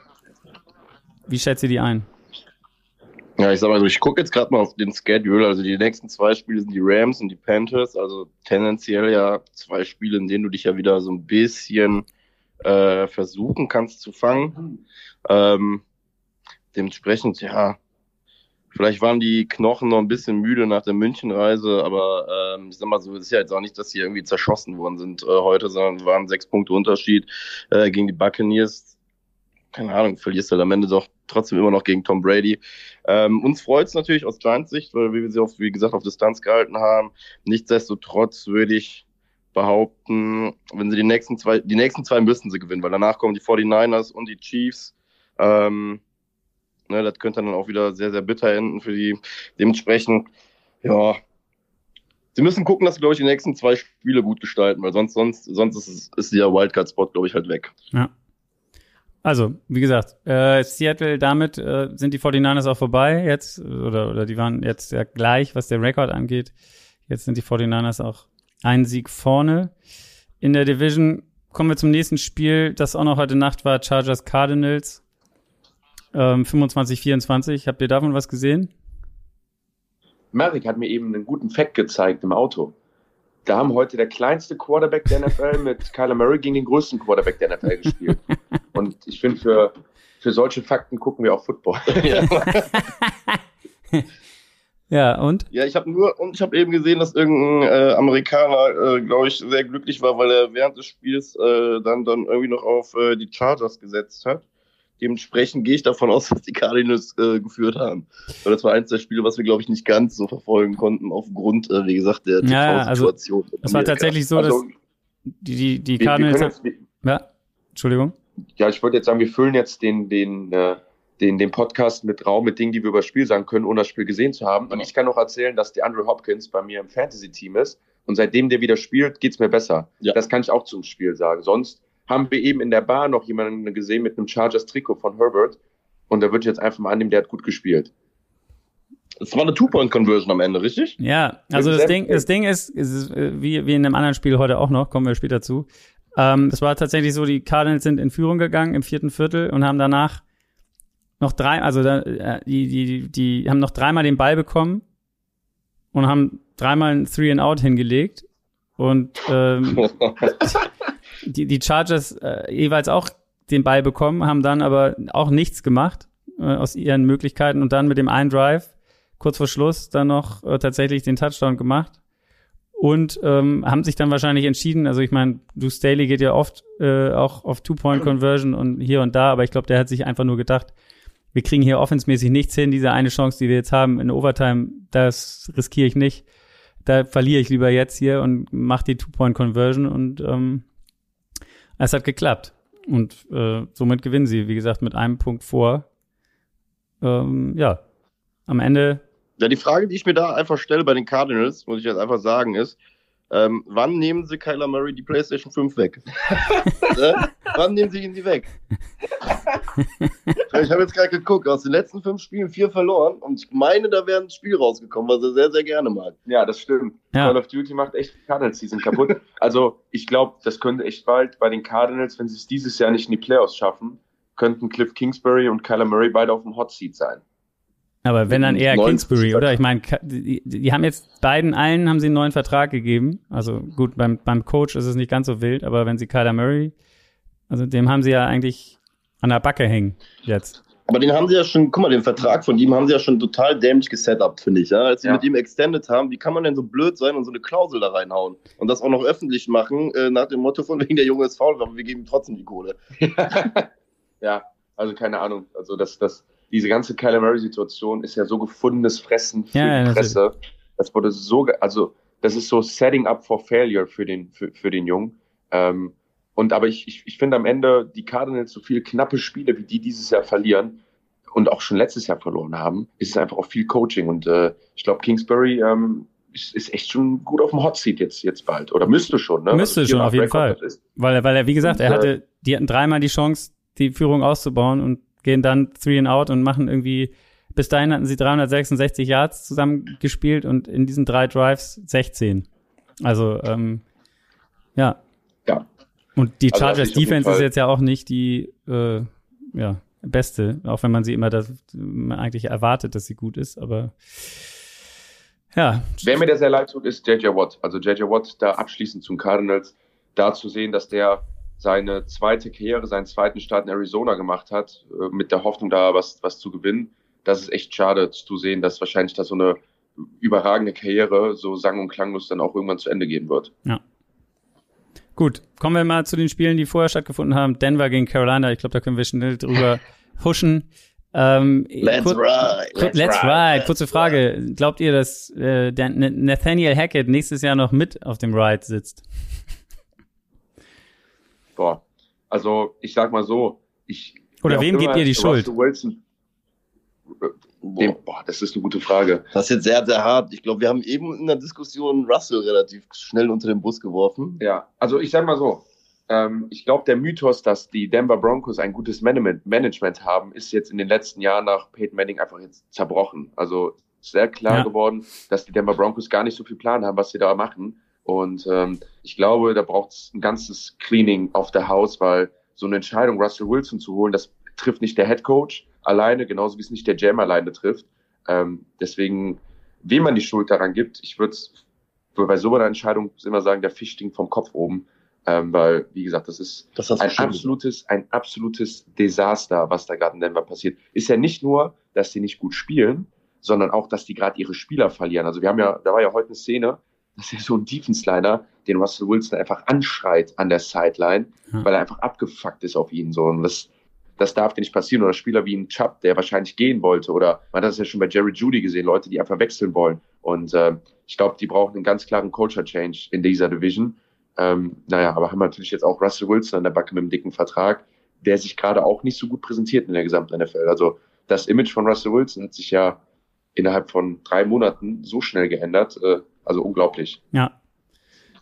wie schätzt ihr die ein? Ja, ich sag mal so, ich gucke jetzt gerade mal auf den Schedule. Also die nächsten zwei Spiele sind die Rams und die Panthers. Also tendenziell ja zwei Spiele, in denen du dich ja wieder so ein bisschen äh, versuchen kannst zu fangen. Ähm, dementsprechend, ja, vielleicht waren die Knochen noch ein bisschen müde nach der Münchenreise, aber ähm, ich sag mal so, es ist ja jetzt auch nicht, dass sie irgendwie zerschossen worden sind äh, heute, sondern waren sechs Punkte Unterschied äh, gegen die Buccaneers keine Ahnung, verlierst halt am Ende doch trotzdem immer noch gegen Tom Brady. Ähm, uns freut es natürlich aus Giants Sicht, weil wir sie auch, wie gesagt, auf Distanz gehalten haben. Nichtsdestotrotz würde ich behaupten, wenn sie die nächsten zwei, die nächsten zwei müssen sie gewinnen, weil danach kommen die 49ers und die Chiefs. Ähm, ne, das könnte dann auch wieder sehr, sehr bitter enden für die. Dementsprechend, ja, sie müssen gucken, dass sie, glaube ich, die nächsten zwei Spiele gut gestalten, weil sonst, sonst, sonst ist, ist der Wildcard-Spot, glaube ich, halt weg. Ja. Also, wie gesagt, äh, Seattle, damit äh, sind die 49ers auch vorbei jetzt, oder, oder die waren jetzt ja gleich, was der Rekord angeht. Jetzt sind die 49ers auch einen Sieg vorne. In der Division kommen wir zum nächsten Spiel, das auch noch heute Nacht war, Chargers Cardinals. Ähm, 25-24. Habt ihr davon was gesehen? Marek hat mir eben einen guten Fact gezeigt im Auto da haben heute der kleinste Quarterback der NFL [laughs] mit Kyler Murray gegen den größten Quarterback der NFL gespielt. Und ich finde, für, für solche Fakten gucken wir auch Football. [laughs] Ja, [laughs] ja und? Ja, ich habe nur, und ich habe eben gesehen, dass irgendein äh, Amerikaner, äh, glaube ich, sehr glücklich war, weil er während des Spiels äh, dann, dann irgendwie noch auf äh, die Chargers gesetzt hat. Dementsprechend gehe ich davon aus, [laughs] dass die Cardinals äh, geführt haben. Weil das war eins der Spiele, was wir, glaube ich, nicht ganz so verfolgen konnten, aufgrund, äh, wie gesagt, der TV-Situation. Ja, also, es war tatsächlich so, also, dass die, die, die Cardinals. Jetzt, ja, Entschuldigung. Ja, ich wollte jetzt sagen, wir füllen jetzt den, den, äh, den, den Podcast mit Raum, mit Dingen, die wir über das Spiel sagen können, ohne das Spiel gesehen zu haben. Und ich kann noch erzählen, dass der Andrew Hopkins bei mir im Fantasy-Team ist. Und seitdem der wieder spielt, geht's mir besser. Ja. Das kann ich auch zum Spiel sagen. Sonst haben wir eben in der Bar noch jemanden gesehen mit einem Chargers-Trikot von Herbert. Und da würde ich jetzt einfach mal annehmen, der hat gut gespielt. Es war eine Two-Point-Conversion am Ende, richtig? Ja, also das Ding, das Ding ist, ist äh, wie, wie in einem anderen Spiel heute auch noch, kommen wir später zu. Ähm, es war tatsächlich so, die Cardinals sind in Führung gegangen im vierten Viertel und haben danach noch drei, also da, äh, die, die, die haben noch dreimal den Ball bekommen und haben dreimal ein Three and Out hingelegt. Und ähm, [laughs] [laughs] die, die Chargers äh, jeweils auch den Ball bekommen, haben dann aber auch nichts gemacht äh, aus ihren Möglichkeiten. Und dann mit dem einen Drive kurz vor Schluss dann noch äh, tatsächlich den Touchdown gemacht. und ähm, haben sich dann wahrscheinlich entschieden, also ich meine, du Staley geht ja oft äh, auch auf Two-Point-Conversion und hier und da, aber ich glaube, der hat sich einfach nur gedacht, wir kriegen hier offensmäßig nichts hin, diese eine Chance, die wir jetzt haben in Overtime, das riskiere ich nicht. Da verliere ich lieber jetzt hier und mache die Two-Point-Conversion. Und ähm, es hat geklappt. Und äh, somit gewinnen sie, wie gesagt, mit einem Punkt vor. Ähm, ja, am Ende ja, die Frage, die ich mir da einfach stelle bei den Cardinals, muss ich jetzt einfach sagen, ist, ähm, wann nehmen sie Kyler Murray die PlayStation 5 weg? äh? [laughs] [laughs] Wann nehmen sie ihn die weg? [laughs] ich habe jetzt gerade geguckt, aus den letzten fünf Spielen vier verloren und ich meine, da wäre ein Spiel rausgekommen, was er sehr, sehr gerne mag. Ja, das stimmt. Ja. Call of Duty macht echt Cardinals Season kaputt. [laughs] also ich glaube, das könnte echt bald bei den Cardinals, wenn sie es dieses Jahr nicht in die Playoffs schaffen, könnten Cliff Kingsbury und Kyler Murray beide auf dem Hot Seat sein. Aber wenn dann eher Kingsbury, oder? Ich meine, die, die, haben jetzt beiden allen haben sie einen neuen Vertrag gegeben. Also gut, beim, beim Coach ist es nicht ganz so wild, aber wenn sie Kyler Murray, also dem haben sie ja eigentlich an der Backe hängen jetzt. Aber den haben sie ja schon, guck mal, den Vertrag von ihm haben sie ja schon total dämlich gesetupt, finde ich. Ja? Als sie ja. mit ihm extended haben, wie kann man denn so blöd sein und so eine Klausel da reinhauen? Und das auch noch öffentlich machen, äh, nach dem Motto von wegen der Junge ist faul, aber wir geben ihm trotzdem die Kohle. [laughs] ja, also keine Ahnung. Also das, das, diese ganze Kyler Murray-Situation ist ja so gefundenes Fressen für ja, die Presse. Das wurde so, also das ist so Setting up for Failure für den, für, für den Jungen. Ähm, und aber ich, ich, ich finde am Ende die Cardinals so viele knappe Spiele, wie die dieses Jahr verlieren und auch schon letztes Jahr verloren haben, ist es einfach auch viel Coaching. Und äh, ich glaube, Kingsbury ähm, ist, ist echt schon gut auf dem Hot Seat jetzt, jetzt bald. Oder müsste schon, ne? Müsste also schon, auf jeden Fall. Weil, weil er, wie gesagt, und, er hatte, die hatten dreimal die Chance, die Führung auszubauen und gehen dann three and out und machen irgendwie, bis dahin hatten sie 366 Yards zusammen gespielt und in diesen drei Drives 16. Also, ähm, ja. Und die also Chargers also Defense ist jetzt ja auch nicht die, äh, ja, beste, auch wenn man sie immer das, man eigentlich erwartet, dass sie gut ist, aber ja. Wer mir der sehr leid tut, ist JJ Watt. Also JJ Watt da abschließend zum Cardinals, da zu sehen, dass der seine zweite Karriere, seinen zweiten Start in Arizona gemacht hat, äh, mit der Hoffnung, da was, was zu gewinnen. Das ist echt schade zu sehen, dass wahrscheinlich da so eine überragende Karriere so sang- und klanglos dann auch irgendwann zu Ende gehen wird. Ja. Gut, kommen wir mal zu den Spielen, die vorher stattgefuffen haben. Denver gegen Carolina. Ich glaube, da können wir schnell drüber [laughs] huschen. Ähm, let's ride. Let's, let's ride. ride. Kurze Frage. Glaubt ihr, dass äh, Nathaniel Hackett nächstes Jahr noch mit auf dem Ride sitzt? [laughs] boah, also ich sag mal so, ich. Oder wem gebt ihr die Schuld? Wilson, dem, boah, das ist eine gute Frage. Das ist jetzt sehr, sehr hart. Ich glaube, wir haben eben in der Diskussion Russell relativ schnell unter den Bus geworfen. Ja, also ich sag mal so, ähm, ich glaube, der Mythos, dass die Denver Broncos ein gutes Management, Management haben, ist jetzt in den letzten Jahren nach Peyton Manning einfach jetzt zerbrochen. Also sehr klar ja. geworden, dass die Denver Broncos gar nicht so viel Plan haben, was sie da machen. Und ähm, ich glaube, da braucht es ein ganzes Cleaning auf der Haus, weil so eine Entscheidung, Russell Wilson zu holen, das trifft nicht der Head Coach alleine, genauso wie es nicht der Jam alleine trifft. Ähm, deswegen, wem man die Schuld daran gibt, ich würde bei so einer Entscheidung immer sagen, der Fisch stinkt vom Kopf oben. Ähm, weil, wie gesagt, das ist das ein absolutes, ein absolutes Desaster, was da gerade in Denver passiert. Ist ja nicht nur, dass die nicht gut spielen, sondern auch, dass die gerade ihre Spieler verlieren. Also wir haben ja, da war ja heute eine Szene, dass er so ein Defense-Liner den Russell Wilson einfach anschreit an der Sideline, ja. weil er einfach abgefuckt ist auf ihn. So. Und das, das darf dir nicht passieren. Oder Spieler wie ein Chubb, der wahrscheinlich gehen wollte. Oder man hat das ja schon bei Jerry Judy gesehen, Leute, die einfach wechseln wollen. Und äh, ich glaube, die brauchen einen ganz klaren Culture-Change in dieser Division. Ähm, naja, aber haben natürlich jetzt auch Russell Wilson an der Backe mit einem dicken Vertrag, der sich gerade auch nicht so gut präsentiert in der gesamten NFL. Also das Image von Russell Wilson hat sich ja innerhalb von drei Monaten so schnell geändert. Äh, also unglaublich. Ja.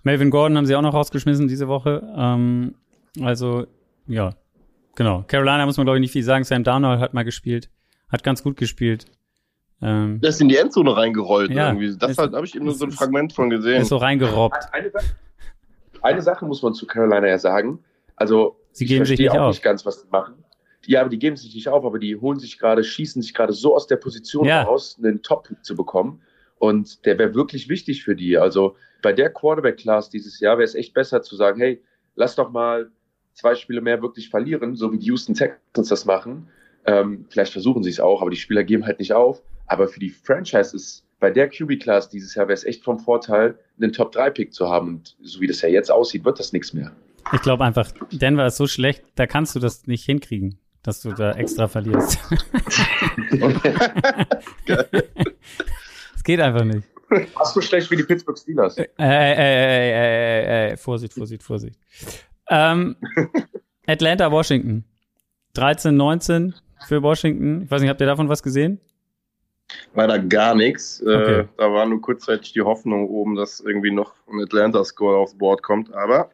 Melvin Gordon haben sie auch noch rausgeschmissen diese Woche. Ähm, also, ja, genau. Carolina muss man, glaube ich, nicht viel sagen. Sam Darnold hat mal gespielt. Hat ganz gut gespielt. Ähm, der ist in die Endzone reingerollt ja, irgendwie. Das halt, habe ich eben nur so ein Fragment von gesehen. Ist so reingerobbt. Eine, eine, Sache muss man zu Carolina ja sagen. Also, sie geben sich nicht auch auf. nicht ganz, was sie machen. Ja, aber die geben sich nicht auf, aber die holen sich gerade, schießen sich gerade so aus der Position ja. raus, einen Top-Pick zu bekommen. Und der wäre wirklich wichtig für die. Also bei der Quarterback-Class dieses Jahr wäre es echt besser zu sagen, hey, lass doch mal zwei Spiele mehr wirklich verlieren, so wie die Houston Texans das machen. Ähm, vielleicht versuchen sie es auch, aber die Spieler geben halt nicht auf. Aber für die Franchise ist bei der QB-Class dieses Jahr wäre es echt vom Vorteil, einen Top-3-Pick zu haben. Und so wie das ja jetzt aussieht, wird das nichts mehr. Ich glaube einfach, Denver ist so schlecht, da kannst du das nicht hinkriegen, dass du da extra verlierst. Es [laughs] geht einfach nicht. Fast so schlecht wie die Pittsburgh Steelers. Äh, äh, äh, äh, äh, Vorsicht, Vorsicht, Vorsicht. Ähm, [laughs] Atlanta, Washington. 13, 19 für Washington. Ich weiß nicht, habt ihr davon was gesehen? Leider gar nichts. Äh, Okay. da war nur kurzzeitig die Hoffnung oben, dass irgendwie noch ein Atlanta-Score aufs Board kommt. Aber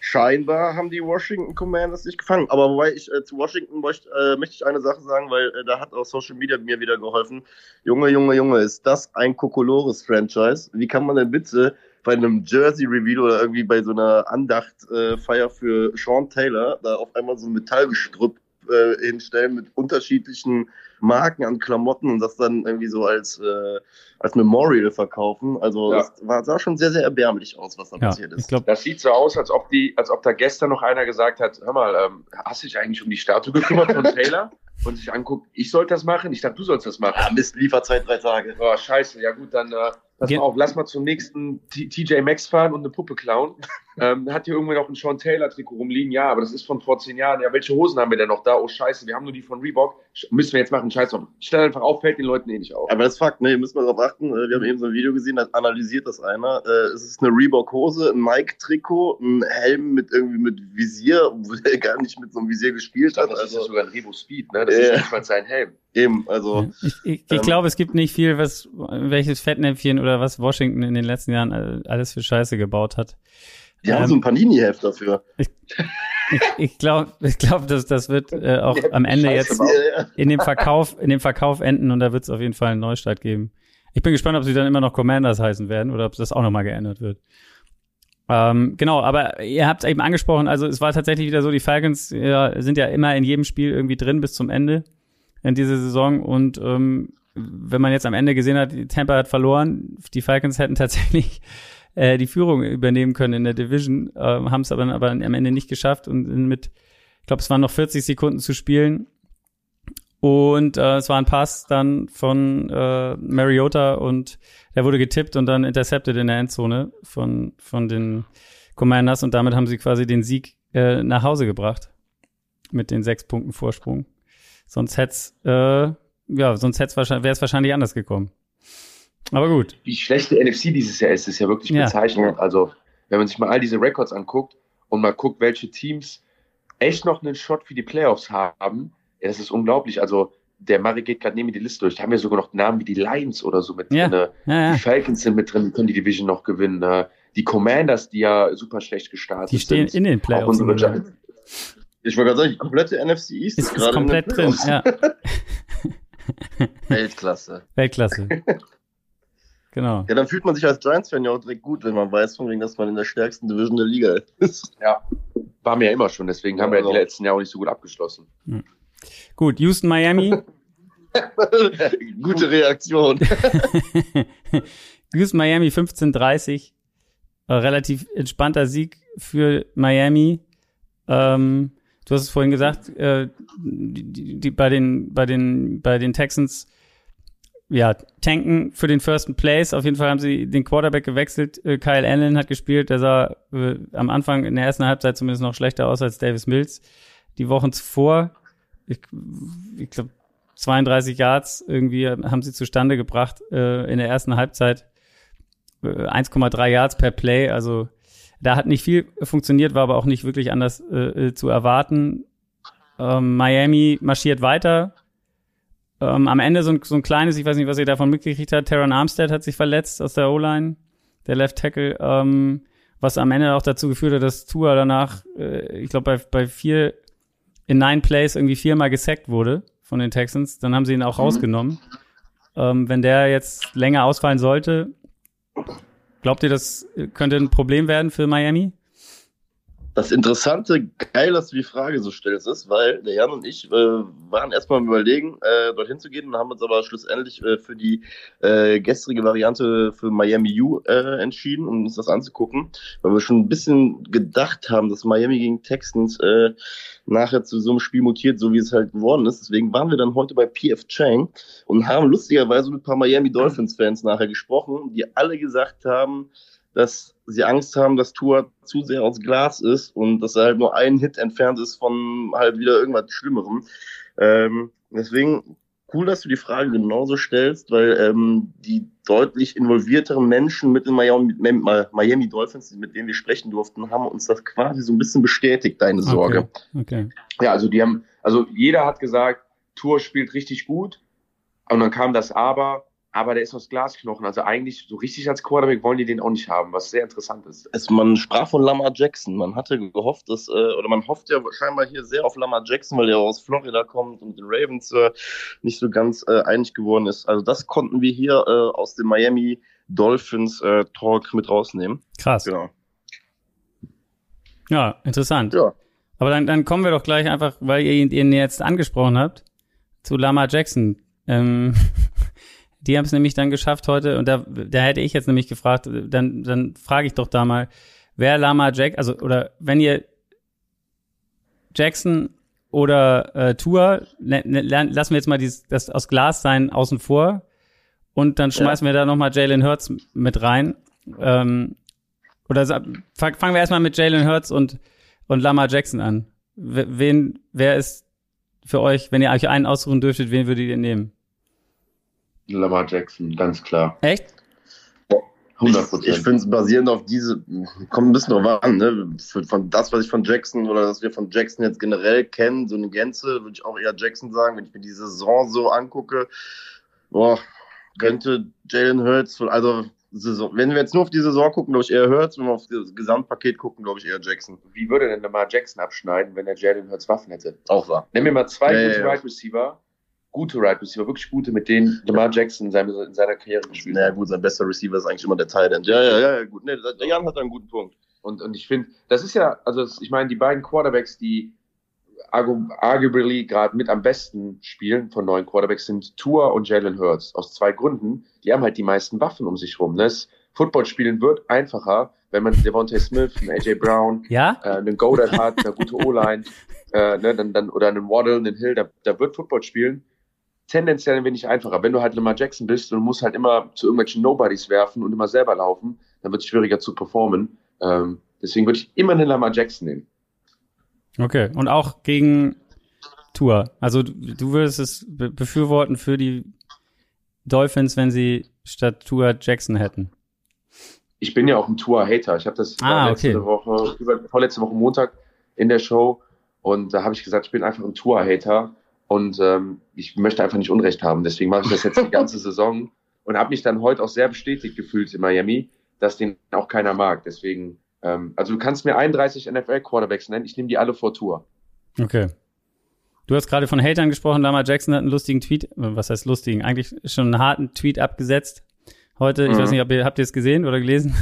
scheinbar haben die Washington Commanders sich gefangen. Aber wobei ich äh, zu Washington möchte, äh, möchte ich eine Sache sagen, weil äh, da hat auch Social Media mir wieder geholfen. Junge, Junge, Junge, ist das ein Kokolores-Franchise? Wie kann man denn bitte bei einem Jersey-Reveal oder irgendwie bei so einer Andacht-Feier für Sean Taylor da auf einmal so ein Metallgestrüpp äh, hinstellen mit unterschiedlichen Marken an Klamotten und das dann irgendwie so als, äh, als Memorial verkaufen. Also Ja. das war, sah schon sehr, sehr erbärmlich aus, was da Ja, passiert ich ist. glaube, Das sieht so aus, als ob die, als ob da gestern noch einer gesagt hat, hör mal, ähm, hast du dich eigentlich um die Statue gekümmert von [laughs] Taylor? Und sich anguckt, ich sollte das machen? Ich dachte, du sollst das machen. Ah, Mist, Lieferzeit drei Tage. Oh, scheiße, ja gut, dann äh, pass Ge- mal auf, lass mal zum nächsten T- TJ Maxx fahren und eine Puppe klauen. [laughs] ähm, hat hier irgendwo noch ein Sean Taylor Trikot rumliegen? Ja, aber das ist von vor zehn Jahren. Ja, welche Hosen haben wir denn noch da? Oh scheiße, wir haben nur die von Reebok. Müssen wir jetzt machen, scheiß drauf. Stell einfach auf, fällt den Leuten eh nicht auf. Aber das ist Fakt, ne, ihr müsst mal darauf achten. äh, Wir haben eben so ein Video gesehen, da analysiert das einer. Äh, Es ist eine Reebok-Hose, ein Nike-Trikot, ein Helm mit irgendwie mit Visier, obwohl er gar nicht mit so einem Visier gespielt hat. das ist ja Also sogar ein Rebo Speed, ne? Das Ja. ist nicht mal sein Helm. Eben, also ich, ich, ich ähm, glaube, es gibt nicht viel, was welches Fettnäpfchen oder was Washington in den letzten Jahren alles für Scheiße gebaut hat. die haben Ähm, so ein Panini-Heft dafür. Ich, ich glaube, ich glaub, dass das wird äh, auch am Ende Scheiße jetzt bauen. In dem Verkauf, in dem Verkauf enden und da wird es auf jeden Fall einen Neustart geben. Ich bin gespannt, ob sie dann immer noch Commanders heißen werden oder ob das auch nochmal geändert wird. Ähm, genau, aber ihr habt es eben angesprochen, also es war tatsächlich wieder so, die Falcons ja, sind ja immer in jedem Spiel irgendwie drin bis zum Ende in dieser Saison. Und ähm, wenn man jetzt am Ende gesehen hat, Tampa hat verloren, die Falcons hätten tatsächlich [laughs] äh, die Führung übernehmen können in der Division, äh, haben es aber, aber am Ende nicht geschafft und mit, ich glaube, es waren noch 40 Sekunden zu spielen, und äh, es war ein Pass dann von äh, Mariota und der wurde getippt und dann intercepted in der Endzone von, von den Commanders. Und damit haben sie quasi den Sieg äh, nach Hause gebracht mit den sechs Punkten Vorsprung. Sonst hätt's äh, ja, sonst wäre es wahrscheinlich anders gekommen. Aber gut. Wie schlecht die NFC dieses Jahr ist, ist ja wirklich Ja. bezeichnend. Also, wenn man sich mal all diese Records anguckt und mal guckt, welche Teams echt noch einen Shot für die Playoffs haben, ja, das ist unglaublich. Also, der Mari geht gerade neben mir die Liste durch. Da haben wir sogar noch Namen wie die Lions oder so mit Ja. drin. Ja, Die ja. Falcons sind mit drin, die können die Division noch gewinnen. äh, Die Commanders, die ja super schlecht gestartet Die stehen sind. in den Playoffs. Ich wollte gerade sagen, die komplette NFC East Ist, ist gerade komplett drin, ja. [laughs] [laughs] Weltklasse. Weltklasse. [laughs] Genau. Ja, dann fühlt man sich als Giants-Fan ja auch direkt gut, wenn man weiß, von wegen, dass man in der stärksten Division der Liga ist. War mir ja immer schon, deswegen haben wir ja die Also. letzten Jahre auch nicht so gut abgeschlossen. Gut, Houston, Miami. Gute Reaktion. Houston, Miami 15:30. Äh, relativ entspannter Sieg für Miami. Ähm, du hast es vorhin gesagt, äh, die, die, bei den bei den bei den Texans ja tanken für den First Place. Auf jeden Fall haben sie den Quarterback gewechselt. Äh, Kyle Allen hat gespielt. Der sah äh, am Anfang in der ersten Halbzeit zumindest noch schlechter aus als Davis Mills. Die Wochen zuvor, ich, ich glaube 32 Yards irgendwie haben sie zustande gebracht äh, in der ersten Halbzeit. Äh, 1,3 Yards per Play, also da hat nicht viel funktioniert, war aber auch nicht wirklich anders äh, äh, zu erwarten. Ähm, Miami marschiert weiter. Ähm, am Ende so ein, so ein kleines, ich weiß nicht, was ihr davon mitgekriegt habt, Terran Armstead hat sich verletzt aus der O-Line, der Left Tackle, ähm, was am Ende auch dazu geführt hat, dass Tua danach, äh, ich glaube, bei, bei vier in nine Plays irgendwie viermal gesackt wurde von den Texans. Dann haben sie ihn auch Mhm. rausgenommen. Ähm, wenn der jetzt länger ausfallen sollte, glaubt ihr, das könnte ein Problem werden für Miami? Das Interessante, geil, dass du die Frage so stellst, ist, weil der Jan und ich äh, waren erstmal am Überlegen, äh, dorthin zu gehen und haben uns aber schlussendlich äh, für die äh, gestrige Variante für Miami U äh, entschieden, um uns das anzugucken, weil wir schon ein bisschen gedacht haben, dass Miami gegen Texans äh, nachher zu so einem Spiel mutiert, so wie es halt geworden ist. Deswegen waren wir dann heute bei PF Chang und haben lustigerweise mit ein paar Miami Dolphins-Fans nachher gesprochen, die alle gesagt haben, dass sie Angst haben, dass Tour zu sehr aus Glas ist und dass er halt nur einen Hit entfernt ist von halt wieder irgendwas Schlimmerem. Ähm, deswegen cool, dass du die Frage genauso stellst, weil ähm, die deutlich involvierteren Menschen mit den Miami, Miami Dolphins, mit denen wir sprechen durften, haben uns das quasi so ein bisschen bestätigt, deine Sorge. Okay. okay. Ja, also die haben, also jeder hat gesagt, Tour spielt richtig gut. Und dann kam das Aber, aber der ist aus Glasknochen. Also eigentlich so richtig als Quarterback wollen die den auch nicht haben, was sehr interessant ist. Es, man sprach von Lamar Jackson. Man hatte gehofft, dass, äh, oder man hofft ja scheinbar hier sehr auf Lamar Jackson, weil er aus Florida kommt und mit den Ravens äh, nicht so ganz äh, einig geworden ist. Also das konnten wir hier äh, aus dem Miami Dolphins äh, Talk mit rausnehmen. Krass. Genau. Ja, interessant. Ja. Aber dann, dann kommen wir doch gleich einfach, weil ihr ihn jetzt angesprochen habt, zu Lamar Jackson. Ähm, [laughs] Die haben es nämlich dann geschafft heute und da, da hätte ich jetzt nämlich gefragt, dann, dann frage ich doch da mal, wer Lama Jack, also oder wenn ihr Jackson oder äh, Tour, ne, ne, lassen wir jetzt mal dieses, das aus Glas sein außen vor und dann schmeißen ja. wir da nochmal Jalen Hurts mit rein. Ähm, oder fangen wir erstmal mit Jalen Hurts und, und Lama Jackson an. Wen, wer ist für euch, wenn ihr euch einen aussuchen dürftet, wen würdet ihr nehmen? Lamar Jackson, ganz klar. Echt? 100 Prozent. Ich, ich finde es basierend auf diese, kommt ein bisschen drauf an, ne? Von das, was ich von Jackson oder was wir von Jackson jetzt generell kennen, so eine Gänze, würde ich auch eher Jackson sagen, wenn ich mir die Saison so angucke. Boah, könnte Jalen Hurts, also Saison, wenn wir jetzt nur auf die Saison gucken, glaube ich eher Hurts, wenn wir auf das Gesamtpaket gucken, glaube ich eher Jackson. Wie würde denn Lamar Jackson abschneiden, wenn er Jalen Hurts Waffen hätte? Auch wahr. Nimm mir mal zwei ja, gute ja, ja. Wide Receiver gute Right Receiver, wirklich gute, mit denen Lamar Jackson in, seine, in seiner Karriere gespielt hat. Naja, gut, sein bester Receiver ist eigentlich immer der Tight End. Ja, ja, ja, gut. Nee, der Jan hat einen guten Punkt. Und, und ich finde, das ist ja, also ich meine, die beiden Quarterbacks, die arguably gerade mit am besten spielen von neuen Quarterbacks sind Tua und Jalen Hurts. Aus zwei Gründen. Die haben halt die meisten Waffen um sich rum. Ne? Football spielen wird einfacher, wenn man Devontae Smith, einen AJ Brown, ja? äh, einen Goddard hat, eine gute O-Line, äh, ne, dann, dann, oder einen Waddle, einen Hill, da, da wird Football spielen tendenziell ein wenig einfacher. Wenn du halt Lamar Jackson bist und musst halt immer zu irgendwelchen Nobodies werfen und immer selber laufen, dann wird es schwieriger zu performen. Ähm, deswegen würde ich immer einen Lamar Jackson nehmen. Okay, und auch gegen Tour. Also du würdest es befürworten für die Dolphins, wenn sie statt Tour Jackson hätten. Ich bin ja auch ein Tour-Hater. Ich habe das ah, letzte okay. Woche, vorletzte Woche Montag in der Show und da habe ich gesagt, ich bin einfach ein Tour-Hater und ähm, ich möchte einfach nicht Unrecht haben. Deswegen mache ich das jetzt die ganze [laughs] Saison und habe mich dann heute auch sehr bestätigt gefühlt in Miami, dass den auch keiner mag. Deswegen, ähm, also du kannst mir 31 NFL-Quarterbacks nennen, ich nehme die alle vor Tour. Okay. Du hast gerade von Hatern gesprochen. Lamar Jackson hat einen lustigen Tweet, was heißt lustigen? Eigentlich schon einen harten Tweet abgesetzt. Heute, ich mhm. weiß nicht, ob ihr, habt ihr es gesehen oder gelesen?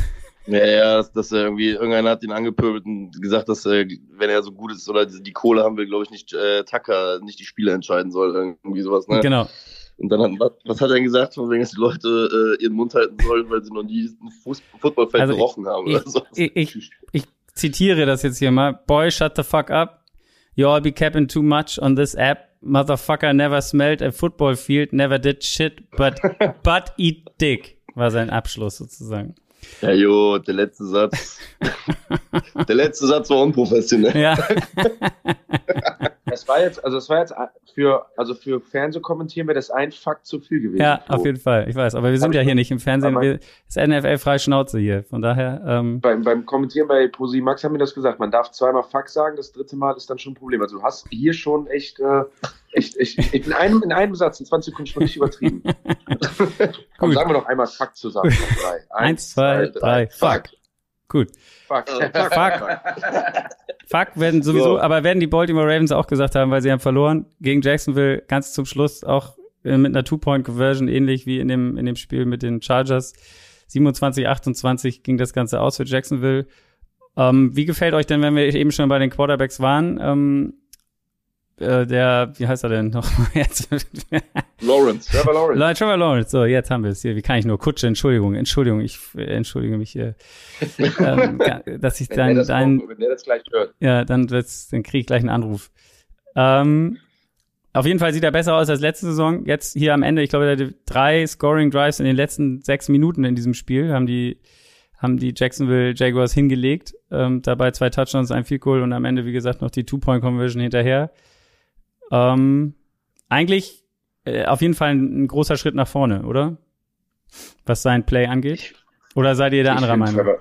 Ja, ja, dass, dass er irgendwie, irgendeiner hat ihn angepöbelt und gesagt, dass er, wenn er so gut ist oder die, die Kohle haben will, glaube ich, nicht äh, Tucker nicht die Spiele entscheiden soll, irgendwie sowas, ne? Genau. Und dann hat, was, was hat er gesagt, von wegen, dass die Leute äh, ihren Mund halten sollen, weil sie noch nie ein Fuß, Footballfeld also gerochen haben ich, oder so. Ich, ich, ich zitiere das jetzt hier mal. Boy, shut the fuck up. You all be capping too much on this app. Motherfucker never smelled a football field, never did shit, but, [laughs] but eat dick, war sein Abschluss sozusagen. Ja, jo, der letzte Satz. [laughs] der letzte Satz war unprofessionell. Ja. [laughs] das war jetzt, also es war jetzt für, also für Fernsehkommentieren wäre das ein Fakt zu viel gewesen. Ja, auf jeden Fall. Ich weiß, aber wir sind aber ja hier nicht im Fernsehen. Wir, das ist NFL freie Schnauze hier. Von daher. Ähm, beim, beim Kommentieren bei Posi Max haben wir das gesagt. Man darf zweimal Fakt sagen, das dritte Mal ist dann schon ein Problem. Also du hast hier schon echt, äh, echt, echt, echt in einem, in einem Satz, in 20 Sekunden schon nicht übertrieben. [laughs] Komm, sagen wir doch einmal Fakt zusammen. [laughs] Drei. Eins, Eins zwei, drei. drei. Fuck. Gut. Fuck. fuck. fuck. fuck werden sowieso, so. aber werden die Baltimore Ravens auch gesagt haben, weil sie haben verloren gegen Jacksonville ganz zum Schluss auch äh, mit einer Two-Point-Conversion, ähnlich wie in dem, in dem Spiel mit den Chargers. 27, 28 ging das Ganze aus für Jacksonville. Ähm, wie gefällt euch denn, wenn wir eben schon bei den Quarterbacks waren, ähm, äh, der, wie heißt er denn noch jetzt? [laughs] Lawrence, Trevor Lawrence. Trevor Lawrence, so, jetzt haben wir es hier. Wie kann ich nur? Kutsche, Entschuldigung, Entschuldigung, ich äh, entschuldige mich hier. [laughs] ähm, dass ich dann, dein, auch, wenn der das gleich hört. Ja, dann wird's, dann kriege ich gleich einen Anruf. Ähm, auf jeden Fall sieht er besser aus als letzte Saison. Jetzt hier am Ende, ich glaube, er hatte drei Scoring Drives in den letzten sechs Minuten in diesem Spiel, haben die, haben die Jacksonville Jaguars hingelegt. Ähm, dabei zwei Touchdowns, ein Field Goal und am Ende, wie gesagt, noch die Two-Point-Conversion hinterher. Ähm, eigentlich äh, auf jeden Fall ein, ein, großer Schritt nach vorne, oder? Was sein Play angeht. Oder seid ihr der anderer Meinung? Trevor,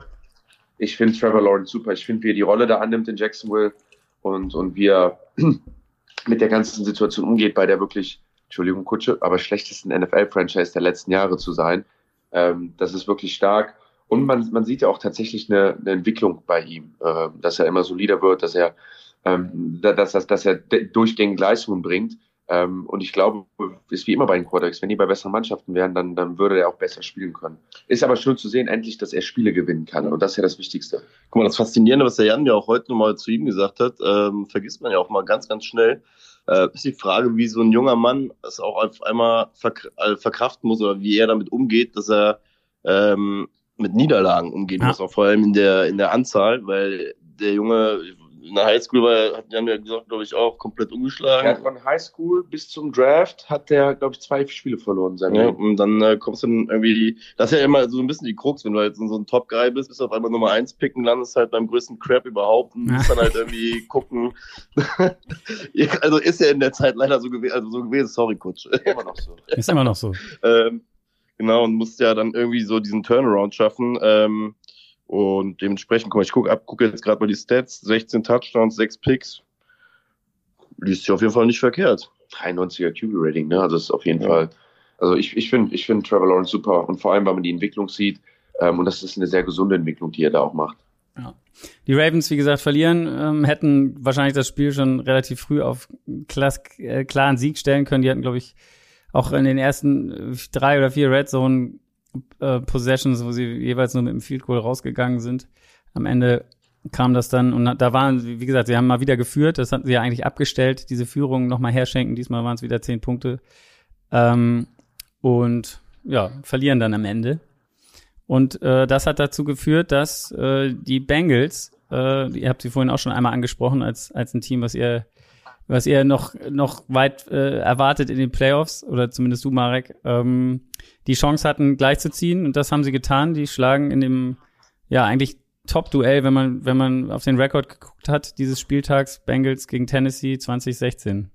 ich finde Trevor Lawrence super. Ich finde, wie er die Rolle da annimmt in Jacksonville und, und wie er [clears throat] mit der ganzen Situation umgeht, bei der wirklich, Entschuldigung, Kutsche, aber schlechtesten NFL-Franchise der letzten Jahre zu sein. Ähm, das ist wirklich stark. Und man, man sieht ja auch tatsächlich eine, eine Entwicklung bei ihm, äh, dass er immer solider wird, dass er ähm, dass, dass, dass er durchgängig Leistungen bringt. Ähm, und ich glaube, ist wie immer bei den Quarterbacks, wenn die bei besseren Mannschaften wären, dann, dann würde er auch besser spielen können. Ist aber schön zu sehen, endlich, dass er Spiele gewinnen kann. Und das ist ja das Wichtigste. Guck mal, das Faszinierende, was der Jan ja auch heute nochmal zu ihm gesagt hat, ähm, vergisst man ja auch mal ganz, ganz schnell. Äh, ist die Frage, wie so ein junger Mann es auch auf einmal verk äh, verkraften muss oder wie er damit umgeht, dass er ähm, mit Niederlagen umgehen ja. muss, auch vor allem in der, in der Anzahl, weil der Junge, in der Highschool war, hat Jan ja gesagt, glaube ich, auch komplett umgeschlagen. Ja, von Highschool bis zum Draft hat der, glaube ich, zwei Spiele verloren. Sein ja, und dann äh, kommst du dann irgendwie, das ist ja immer so ein bisschen die Krux, wenn du halt so, so ein Top-Guy bist, bist auf einmal Nummer eins picken, landest halt beim größten Crap überhaupt und musst dann halt [laughs] irgendwie gucken. [laughs] also ist ja in der Zeit leider so gewesen, also so gewesen, sorry, Kutsch. Immer noch so. Ist immer noch so. [laughs] ähm, genau, und musst ja dann irgendwie so diesen Turnaround schaffen. Ähm, und dementsprechend, guck mal, ich gucke ab, gucke jetzt gerade mal die Stats, 16 Touchdowns, 6 Picks. Liest sich auf jeden Fall nicht verkehrt. 93er QB-Rating, ne? Also das ist auf jeden ja. Fall. Also ich, ich finde ich finde Trevor Lawrence super und vor allem, weil man die Entwicklung sieht. Ähm, und das ist eine sehr gesunde Entwicklung, die er da auch macht. Ja. Die Ravens, wie gesagt, verlieren, ähm, hätten wahrscheinlich das Spiel schon relativ früh auf klass, äh, klaren Sieg stellen können. Die hatten, glaube ich, auch in den ersten äh, drei oder vier Red Zone äh, Possessions, wo sie jeweils nur mit dem Field Goal rausgegangen sind. Am Ende kam das dann und da waren, wie gesagt, sie haben mal wieder geführt, das hatten sie ja eigentlich abgestellt, diese Führung nochmal herschenken, diesmal waren es wieder zehn Punkte. Ähm, und ja, verlieren dann am Ende. Und äh, das hat dazu geführt, dass äh, die Bengals, äh, ihr habt sie vorhin auch schon einmal angesprochen, als, als ein Team, was ihr was ihr noch, noch weit äh, erwartet in den Playoffs, oder zumindest du, Marek, ähm, die Chance hatten, gleichzuziehen. Und das haben sie getan. Die schlagen in dem, ja, eigentlich Top-Duell, wenn man, wenn man auf den Rekord geguckt hat, dieses Spieltags Bengals gegen Tennessee 2016.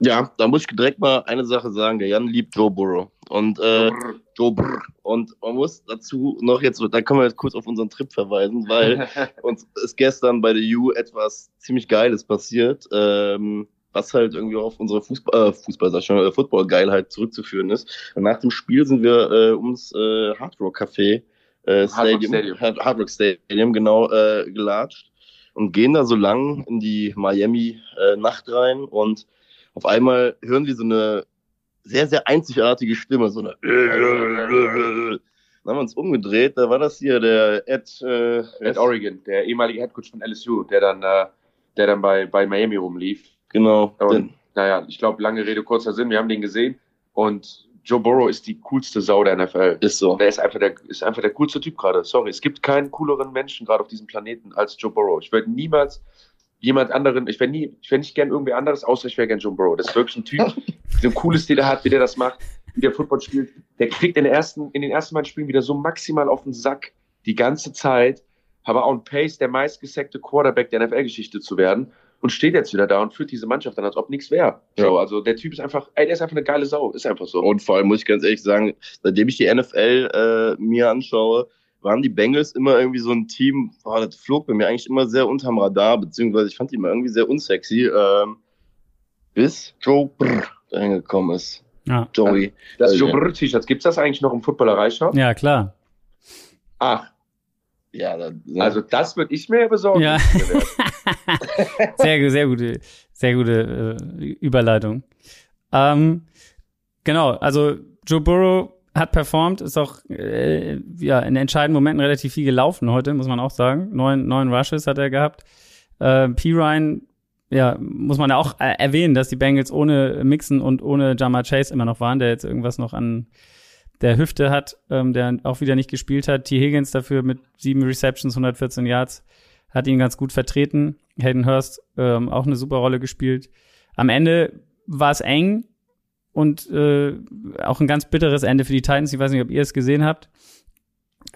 Ja, da muss ich direkt mal eine Sache sagen. Der Jan liebt Joe Burrow. Und äh, Joe Burrow. Und man muss dazu noch jetzt, da können wir jetzt kurz auf unseren Trip verweisen, weil [laughs] uns ist gestern bei der U etwas ziemlich Geiles passiert, ähm, was halt irgendwie auf unsere Fußball, äh, Fußball, sag ich schon, äh, Football-Geilheit zurückzuführen ist. Und nach dem Spiel sind wir äh, ums äh, Hard Rock Café äh, Stadium, Hard Rock Stadium, Hard Rock Stadium genau äh, gelatscht und gehen da so lang in die Miami äh, Nacht rein und auf einmal hören wir so eine sehr, sehr einzigartige Stimme, so eine [laughs] dann haben wir uns umgedreht, da war das hier der Ed, äh, Ed Oregon, der ehemalige Headcoach von LSU, der dann, äh, der dann bei, bei Miami rumlief. Genau. Und, naja, ich glaube, lange Rede, kurzer Sinn, wir haben den gesehen und Joe Burrow ist die coolste Sau der NFL. Ist so. Der ist einfach der, ist einfach der coolste Typ gerade. Sorry, es gibt keinen cooleren Menschen gerade auf diesem Planeten als Joe Burrow. Ich würde niemals jemand anderen, ich wäre nie, ich wäre nicht gern irgendwie anderes, außer ich wäre gern Joe Burrow. Das ist wirklich ein Typ, [laughs] so ein cooles Stil der hat, wie der das macht, wie der Football spielt. Der kriegt in, den ersten, in den ersten beiden Spielen wieder so maximal auf den Sack die ganze Zeit, aber auch ein Pace, der meistgesackte Quarterback der NFL-Geschichte zu werden und steht jetzt wieder da und führt diese Mannschaft dann, als ob nichts wäre. Ja. So, also der Typ ist einfach, ey, der ist einfach eine geile Sau, ist einfach so. Und vor allem muss ich ganz ehrlich sagen, seitdem ich die NFL äh, mir anschaue, waren die Bengals immer irgendwie so ein Team, boah, das flog bei mir eigentlich immer sehr unterm Radar, beziehungsweise ich fand die immer irgendwie sehr unsexy, ähm, bis Joe Brr dahin gekommen ist. Ja. Joey. Das also, Joe Brr T-Shirts, gibt's das eigentlich noch im Footballerei-Shop? Ja, klar. Ach. Ja, dann, ja. also das würde ich mir besorgen. Ja. [laughs] sehr, sehr gute, sehr gute äh, Überleitung. Ähm, genau, also Joe Burrow hat performt, ist auch äh, ja, in entscheidenden Momenten relativ viel gelaufen heute, muss man auch sagen. Neun, neun Rushes hat er gehabt. Äh, P. Ryan, ja, muss man ja auch äh, erwähnen, dass die Bengals ohne Mixon und ohne Jama Chase immer noch waren, der jetzt irgendwas noch an der Hüfte hat, ähm, der auch wieder nicht gespielt hat. T. Higgins dafür mit sieben Receptions, 114 Yards, hat ihn ganz gut vertreten. Hayden Hurst ähm, auch eine super Rolle gespielt. Am Ende war es eng, und äh, auch ein ganz bitteres Ende für die Titans. Ich weiß nicht, ob ihr es gesehen habt.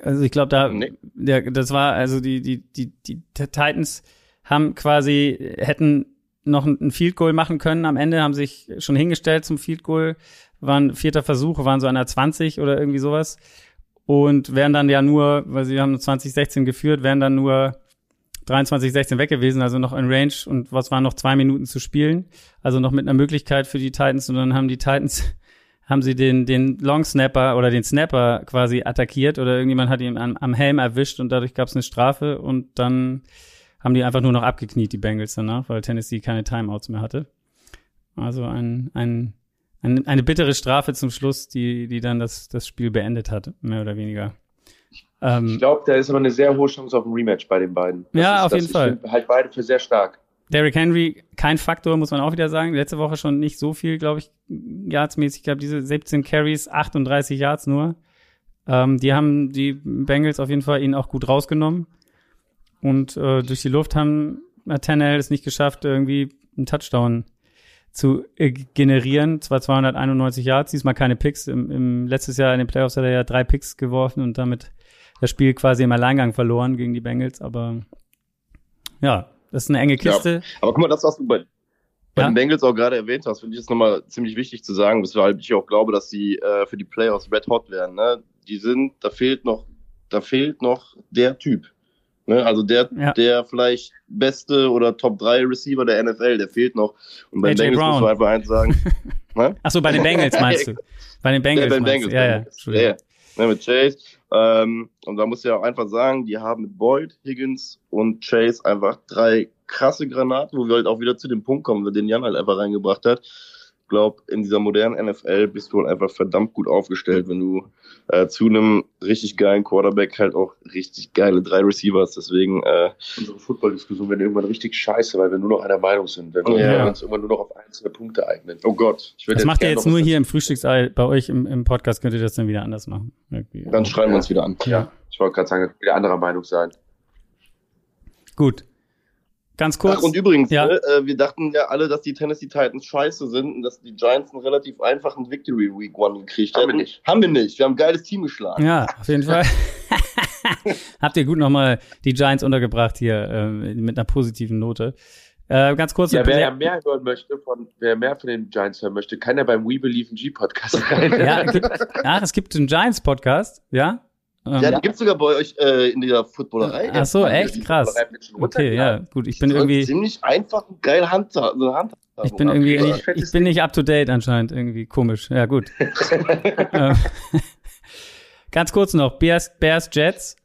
Also ich glaube, da, nee. der, das war also die die die die Titans haben quasi hätten noch ein Field Goal machen können. Am Ende haben sich schon hingestellt zum Field Goal, waren vierter Versuch, waren so an der 20 oder irgendwie sowas und wären dann ja nur, weil sie haben 2016 geführt, wären dann nur 23, 16 weg gewesen, also noch in Range und was waren noch zwei Minuten zu spielen, also noch mit einer Möglichkeit für die Titans und dann haben die Titans [laughs] haben sie den den Long Snapper oder den Snapper quasi attackiert oder irgendjemand hat ihn am, am Helm erwischt und dadurch gab es eine Strafe und dann haben die einfach nur noch abgekniet die Bengals danach, weil Tennessee keine Timeouts mehr hatte. Also ein ein, ein eine bittere Strafe zum Schluss, die die dann das das Spiel beendet hat, mehr oder weniger. Ähm, ich glaube, da ist aber eine sehr hohe Chance auf ein Rematch bei den beiden. Das ja, ist, auf jeden Fall. Halt beide für sehr stark. Derrick Henry, kein Faktor, muss man auch wieder sagen. Letzte Woche schon nicht so viel, glaube ich, yardsmäßig. Ich glaube, diese 17 Carries, 38 Yards nur. Ähm, die haben die Bengals auf jeden Fall ihn auch gut rausgenommen. Und äh, durch die Luft haben Tannehill es nicht geschafft, irgendwie einen Touchdown zu äh, generieren. Zwar 291 Yards, diesmal keine Picks. Im, Im letztes Jahr in den Playoffs hat er ja drei Picks geworfen und damit das Spiel quasi im Alleingang verloren gegen die Bengals, aber ja, das ist eine enge Kiste. Ja, aber guck mal, das, was du bei, bei ja? den Bengals auch gerade erwähnt hast, finde ich es nochmal ziemlich wichtig zu sagen, weshalb ich auch glaube, dass sie äh, für die Playoffs red hot werden. Ne? Die sind, da fehlt noch, da fehlt noch der Typ. Ne? Also der, ja. der vielleicht beste oder Top 3 Receiver der NFL, der fehlt noch. Und bei den Bengals Brown. muss man einfach eins sagen. [laughs] ne? Achso, bei den Bengals meinst du? [laughs] Bei den Bengals. Ja, bei den Bengals. Ja, ja. ja. Ne, mit Chase. Ähm, und da muss ich auch einfach sagen, die haben mit Boyd, Higgins und Chase einfach drei krasse Granaten, wo wir halt auch wieder zu dem Punkt kommen, den Jan halt einfach reingebracht hat glaube, in dieser modernen NFL bist du halt einfach verdammt gut aufgestellt, wenn du äh, zu einem richtig geilen Quarterback halt auch richtig geile drei Receivers. Deswegen äh, unsere Football-Diskussion wird irgendwann richtig scheiße, weil wir nur noch einer Meinung sind. Wenn wir ja. uns irgendwann nur noch auf einzelne Punkte eignen. Oh Gott. Ich das macht ihr jetzt nur hier im Frühstücksei. Bei euch im, im Podcast könnt ihr das dann wieder anders machen. Irgendwie. Dann schreiben wir uns wieder an. Ja. Ich wollte gerade sagen, wieder anderer Meinung sein. Gut. Ganz kurz. Ach, und übrigens, ja. ne, äh, wir dachten ja alle, dass die Tennessee Titans scheiße sind und dass die Giants einen relativ einfachen Victory Week One gekriegt haben. Haben wir nicht. Haben wir nicht. Wir haben ein geiles Team geschlagen. Ja, auf jeden Fall. [laughs] Habt ihr gut nochmal die Giants untergebracht hier äh, mit einer positiven Note. Äh, ganz kurz. Ja, wer mehr hören möchte, von, wer mehr von den Giants hören möchte, kann ja beim We Believe in G Podcast [laughs] rein. ja, gibt, ja, es gibt einen Giants Podcast, ja. Ähm, ja, den gibt's sogar bei euch äh, in dieser Footballerei. Ach so, echt krass. Okay, ja, gut. Ich bin irgendwie ziemlich einfach und geil Hand, so Hand Ich bin irgendwie nicht, ich bin nicht up to date anscheinend irgendwie komisch. Ja, gut. [laughs] Ähm, [laughs] ganz kurz noch Bears, Bears Jets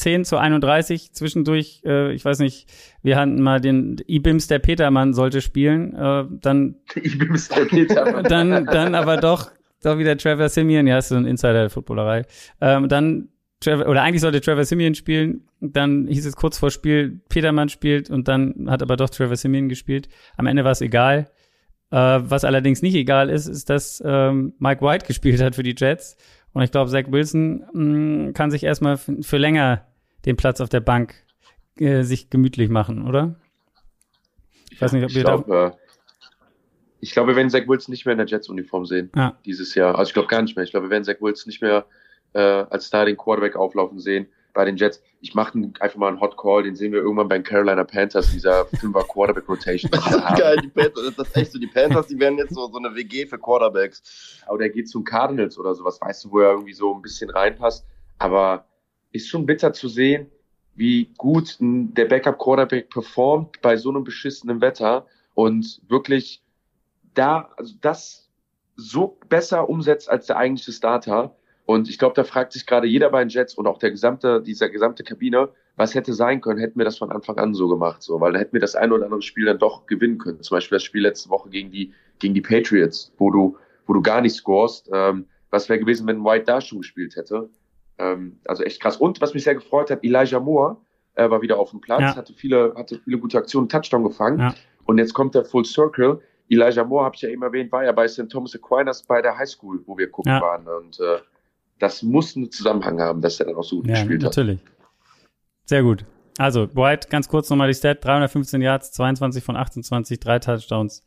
10 zu 31 zwischendurch, äh, ich weiß nicht, wir hatten mal den Ibims der Petermann sollte spielen, äh, dann [laughs] Ibims der Petermann. dann dann aber doch doch wieder Trevor Simeon, ja, ist so ein Insider der Footballerei. Ähm, dann Trevor, oder eigentlich sollte Trevor Simeon spielen, dann hieß es kurz vor Spiel, Petermann spielt und dann hat aber doch Trevor Simeon gespielt. Am Ende war es egal. Äh, was allerdings nicht egal ist, ist, dass ähm, Mike White [laughs] gespielt hat für die Jets. Und ich glaube, Zach Wilson mh, mm, kann sich erstmal für länger den Platz auf der Bank äh, sich gemütlich machen, oder? Ich weiß nicht, ob ihr glaub, da. Ich glaube, wir werden Zach Wilson nicht mehr in der Jets-Uniform sehen ja. dieses Jahr. Also ich glaube gar nicht mehr. Ich glaube, wir werden Zach Wilson nicht mehr äh, als Starting Quarterback auflaufen sehen bei den Jets. Ich mache einfach mal einen Hot Call, den sehen wir irgendwann bei den Carolina Panthers, dieser Fünfer Quarterback Rotation. [laughs] das ist geil, die Panthers, das ist echt so, die Panthers, die werden jetzt so, so eine WG für Quarterbacks. Aber der geht zum Cardinals oder sowas, weißt du, wo er irgendwie so ein bisschen reinpasst. Aber ist schon bitter zu sehen, wie gut der Backup Quarterback performt bei so einem beschissenen Wetter und wirklich da, also das so besser umsetzt als der eigentliche Starter. Und ich glaube, da fragt sich gerade jeder bei den Jets und auch der gesamte, dieser gesamte Kabine, was hätte sein können, hätten wir das von Anfang an so gemacht, so, weil dann hätten wir das eine oder andere Spiel dann doch gewinnen können. Zum Beispiel das Spiel letzte Woche gegen die, gegen die Patriots, wo du, wo du gar nicht scorest. Ähm, was wäre gewesen, wenn White da schon gespielt hätte. Ähm, also echt krass. Und was mich sehr gefreut hat, Elijah Moore äh, war wieder auf dem Platz, ja. hatte viele, hatte viele gute Aktionen, Touchdown gefangen. Ja. Und jetzt kommt der Full Circle. Elijah Moore, habe ich ja eben erwähnt, war ja bei St. Thomas Aquinas bei der High School, wo wir gucken ja. waren. Und äh, das muss einen Zusammenhang haben, dass er dann auch so gut ja, gespielt natürlich. hat. Natürlich. Sehr gut. Also, White, ganz kurz nochmal die Stat: 315 Yards, 22 von 28, drei Touchdowns.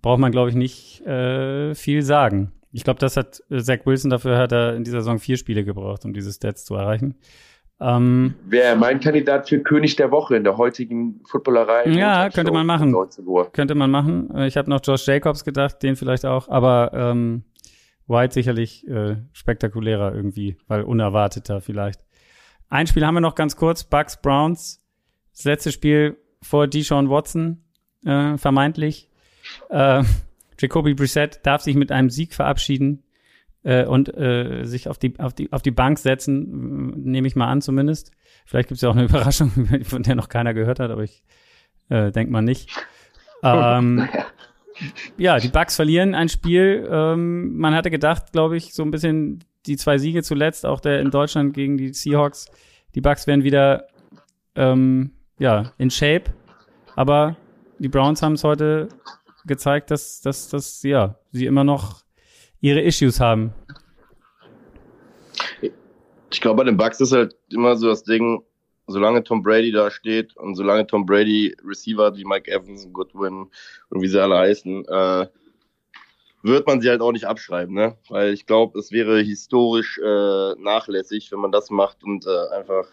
Braucht man, glaube ich, nicht äh, viel sagen. Ich glaube, das hat äh, Zach Wilson, dafür hat er in dieser Saison vier Spiele gebraucht, um diese Stats zu erreichen. Ähm, Wäre mein Kandidat für König der Woche in der heutigen Footballerei. Ja, könnte man machen. Könnte man machen. Ich habe noch Josh Jacobs gedacht, den vielleicht auch, aber ähm, White sicherlich äh, spektakulärer irgendwie, weil unerwarteter vielleicht. Ein Spiel haben wir noch ganz kurz, Bucks Browns. Das letzte Spiel vor Deshaun Watson, äh, vermeintlich. Äh, Jacoby Brissett darf sich mit einem Sieg verabschieden äh, und äh, sich auf die, auf, die, auf die Bank setzen, nehme ich mal an zumindest. Vielleicht gibt es ja auch eine [laughs] Überraschung, von der noch keiner gehört hat, aber ich äh, denke mal nicht. Ähm, [laughs] ja, die Bucks verlieren ein Spiel. Ähm, man hatte gedacht, glaube ich, so ein bisschen die zwei Siege zuletzt, auch der in Deutschland gegen die Seahawks. Die Bucks werden wieder ähm, ja in Shape, aber die Browns haben es heute gezeigt, dass, dass, dass ja sie immer noch ihre Issues haben. Ich glaube, bei den Bucks ist halt immer so das Ding, solange Tom Brady da steht und solange Tom Brady Receiver wie Mike Evans, Goodwin und wie sie alle heißen, äh, wird man sie halt auch nicht abschreiben, ne? Weil ich glaube, es wäre historisch äh, nachlässig, wenn man das macht und äh, einfach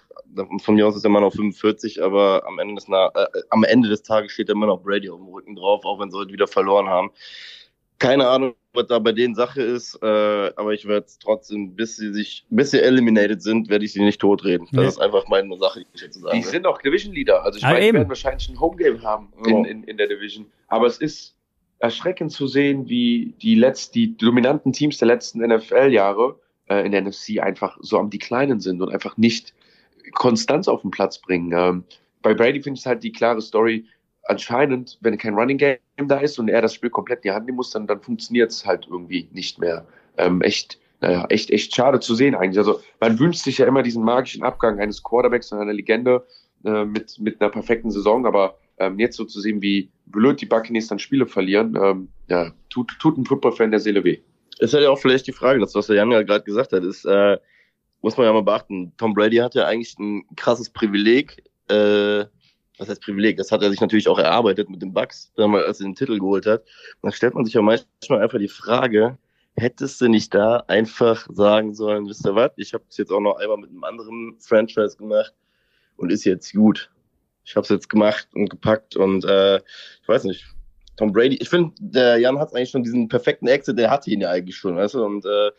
von mir aus ist er immer noch 45, aber am Ende des, äh, am Ende des Tages steht immer noch Brady auf dem Rücken drauf, auch wenn sie heute wieder verloren haben. Keine Ahnung, was da bei denen Sache ist, äh, aber ich werde trotzdem, bis sie sich, bis sie eliminated sind, werde ich sie nicht totreden. Das nee. ist einfach meine Sache, die ich jetzt sage. Die sind auch Division Leader. Also ich ah, meine, die werden wahrscheinlich ein Homegame haben in, in, in der Division. Aber es ist erschreckend zu sehen, wie die letzten, die dominanten Teams der letzten NFL-Jahre äh, in der NFC einfach so am Declinen sind und einfach nicht Konstanz auf den Platz bringen. Ähm, bei Brady finde ich halt die klare Story, anscheinend, wenn kein Running Game da ist und er das Spiel komplett in die Hand nehmen muss, dann, dann funktioniert es halt irgendwie nicht mehr. Ähm, echt, naja, echt, echt schade zu sehen eigentlich. Also man wünscht sich ja immer diesen magischen Abgang eines Quarterbacks und einer Legende äh, mit, mit einer perfekten Saison, aber ähm, jetzt so zu sehen, wie blöd die Buccaneers dann Spiele verlieren, ähm, ja, tut, tut ein Football-Fan der Seele weh. Ist halt ja auch vielleicht die Frage, das, was der Jan ja gerade gesagt hat, ist, äh, muss man ja mal beachten, Tom Brady hat ja eigentlich ein krasses Privileg, äh, was heißt Privileg? Das hat er sich natürlich auch erarbeitet mit den Bucks, als er den Titel geholt hat. Und dann stellt man sich ja manchmal einfach die Frage, hättest du nicht da einfach sagen sollen, wisst ihr was, ich habe es jetzt auch noch einmal mit einem anderen Franchise gemacht und ist jetzt gut. Ich habe es jetzt gemacht und gepackt und äh, ich weiß nicht, Tom Brady, ich finde, der Jan hat eigentlich schon diesen perfekten Exit, der hatte ihn ja eigentlich schon, weißt du, und äh,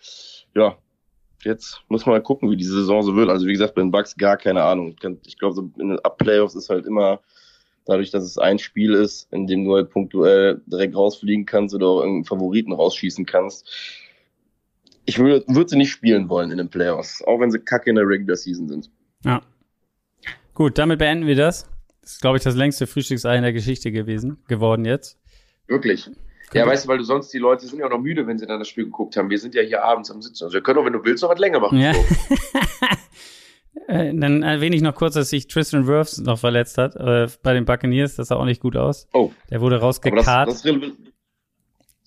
ja, jetzt muss man mal gucken, wie die Saison so wird. Also wie gesagt, bei den Bucks gar keine Ahnung. Ich glaube, so in den Up-Playoffs ist halt immer dadurch, dass es ein Spiel ist, in dem du halt punktuell direkt rausfliegen kannst oder auch irgendeinen Favoriten rausschießen kannst. Ich würde würd sie nicht spielen wollen in den Playoffs, auch wenn sie kacke in der Regular Season sind. Ja. Gut, damit beenden wir das. Das ist, glaube ich, das längste Frühstücksei in der Geschichte gewesen, geworden jetzt. Wirklich. Ja, weißt du, weil du sonst die Leute sind ja auch noch müde, wenn sie dann das Spiel geguckt haben. Wir sind ja hier abends am Sitzen. Also wir können auch, wenn du willst, noch was länger machen. Ja. [laughs] äh, dann erwähne ich noch kurz, dass sich Tristan Wirfs noch verletzt hat. Äh, bei den Buccaneers, das sah auch nicht gut aus. Oh. Der wurde rausgekarrt. Das, das rele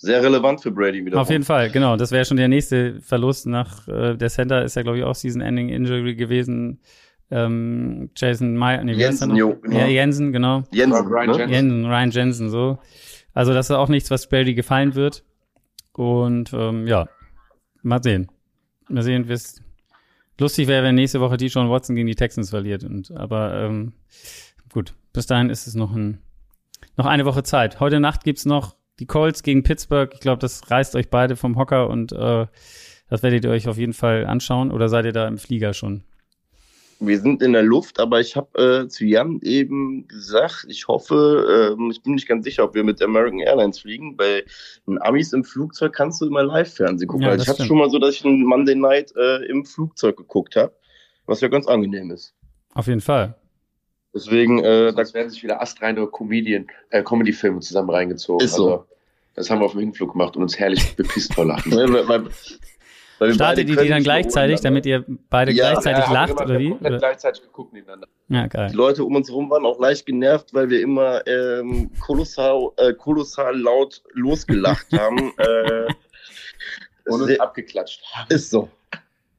sehr relevant für Brady wieder. Auf jeden Fall, genau. Das wäre schon der nächste Verlust nach äh, der Center ist ja, glaube ich, auch Season-Ending Injury gewesen. Ähm, Jason Meyer, nee, Jensen, jo, genau. Ja, Jensen, genau. Jensen, Ryan ne? Jensen, Ryan Jensen, so. Also das ist auch nichts, was Brady gefallen wird. Und ähm, ja, mal sehen. Mal sehen, wie es lustig wäre, wenn nächste Woche die John Watson gegen die Texans verliert. Und aber ähm, gut, bis dahin ist es noch ein noch eine Woche Zeit. Heute Nacht gibt's noch die Colts gegen Pittsburgh. Ich glaube, das reißt euch beide vom Hocker und äh, das werdet ihr euch auf jeden Fall anschauen. Oder seid ihr da im Flieger schon? Wir sind in der Luft, aber ich habe äh, zu Jan eben gesagt, ich hoffe, äh, ich bin nicht ganz sicher, ob wir mit American Airlines fliegen. Bei den Amis im Flugzeug kannst du immer Live-Fernsehen gucken. Ja, also ich hatte schon mal so, dass ich einen Monday Night äh, im Flugzeug geguckt habe, was ja ganz angenehm ist. Auf jeden Fall. Deswegen, äh, da werden sich wieder astreine Comedian, äh, Comedy-Filme zusammen reingezogen. Ist so. Also, das haben wir auf dem Hinflug gemacht und uns herrlich bepisst vor Lachen. [laughs] Weil Startet ihr die dann gleichzeitig, damit ihr beide Ja, gleichzeitig haben lacht immer oder wie? Oder? gleichzeitig geguckt nebeneinander. Ja, geil. Die Leute um uns herum waren auch leicht genervt, weil wir immer ähm, kolossal, äh, kolossal laut losgelacht [laughs] haben. äh, Und uns abgeklatscht. ist so.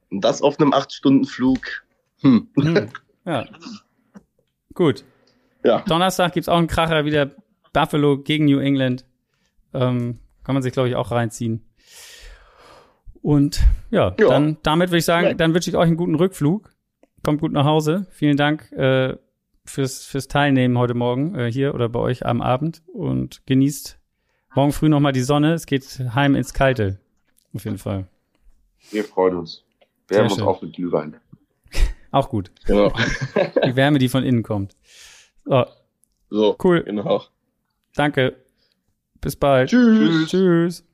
Und das auf einem 8-Stunden-Flug. Hm. Hm. Ja. Gut. Ja. Donnerstag gibt's auch einen Kracher wieder. Buffalo gegen New England. Ähm, kann man sich, glaube ich, auch reinziehen. Und ja, Ja. dann damit würde ich sagen, Ja. dann wünsche ich euch einen guten Rückflug. Kommt gut nach Hause. Vielen Dank äh, fürs, fürs Teilnehmen heute Morgen äh, hier oder bei euch am Abend und genießt morgen früh nochmal die Sonne. Es geht heim ins Kalte. Auf jeden Fall. Wir freuen uns. Wir haben uns auch mit Glühwein. [laughs] Auch gut. Genau. [laughs] Die Wärme, die von innen kommt. So, So, cool. genau. Danke. Bis bald. Tschüss. Tschüss.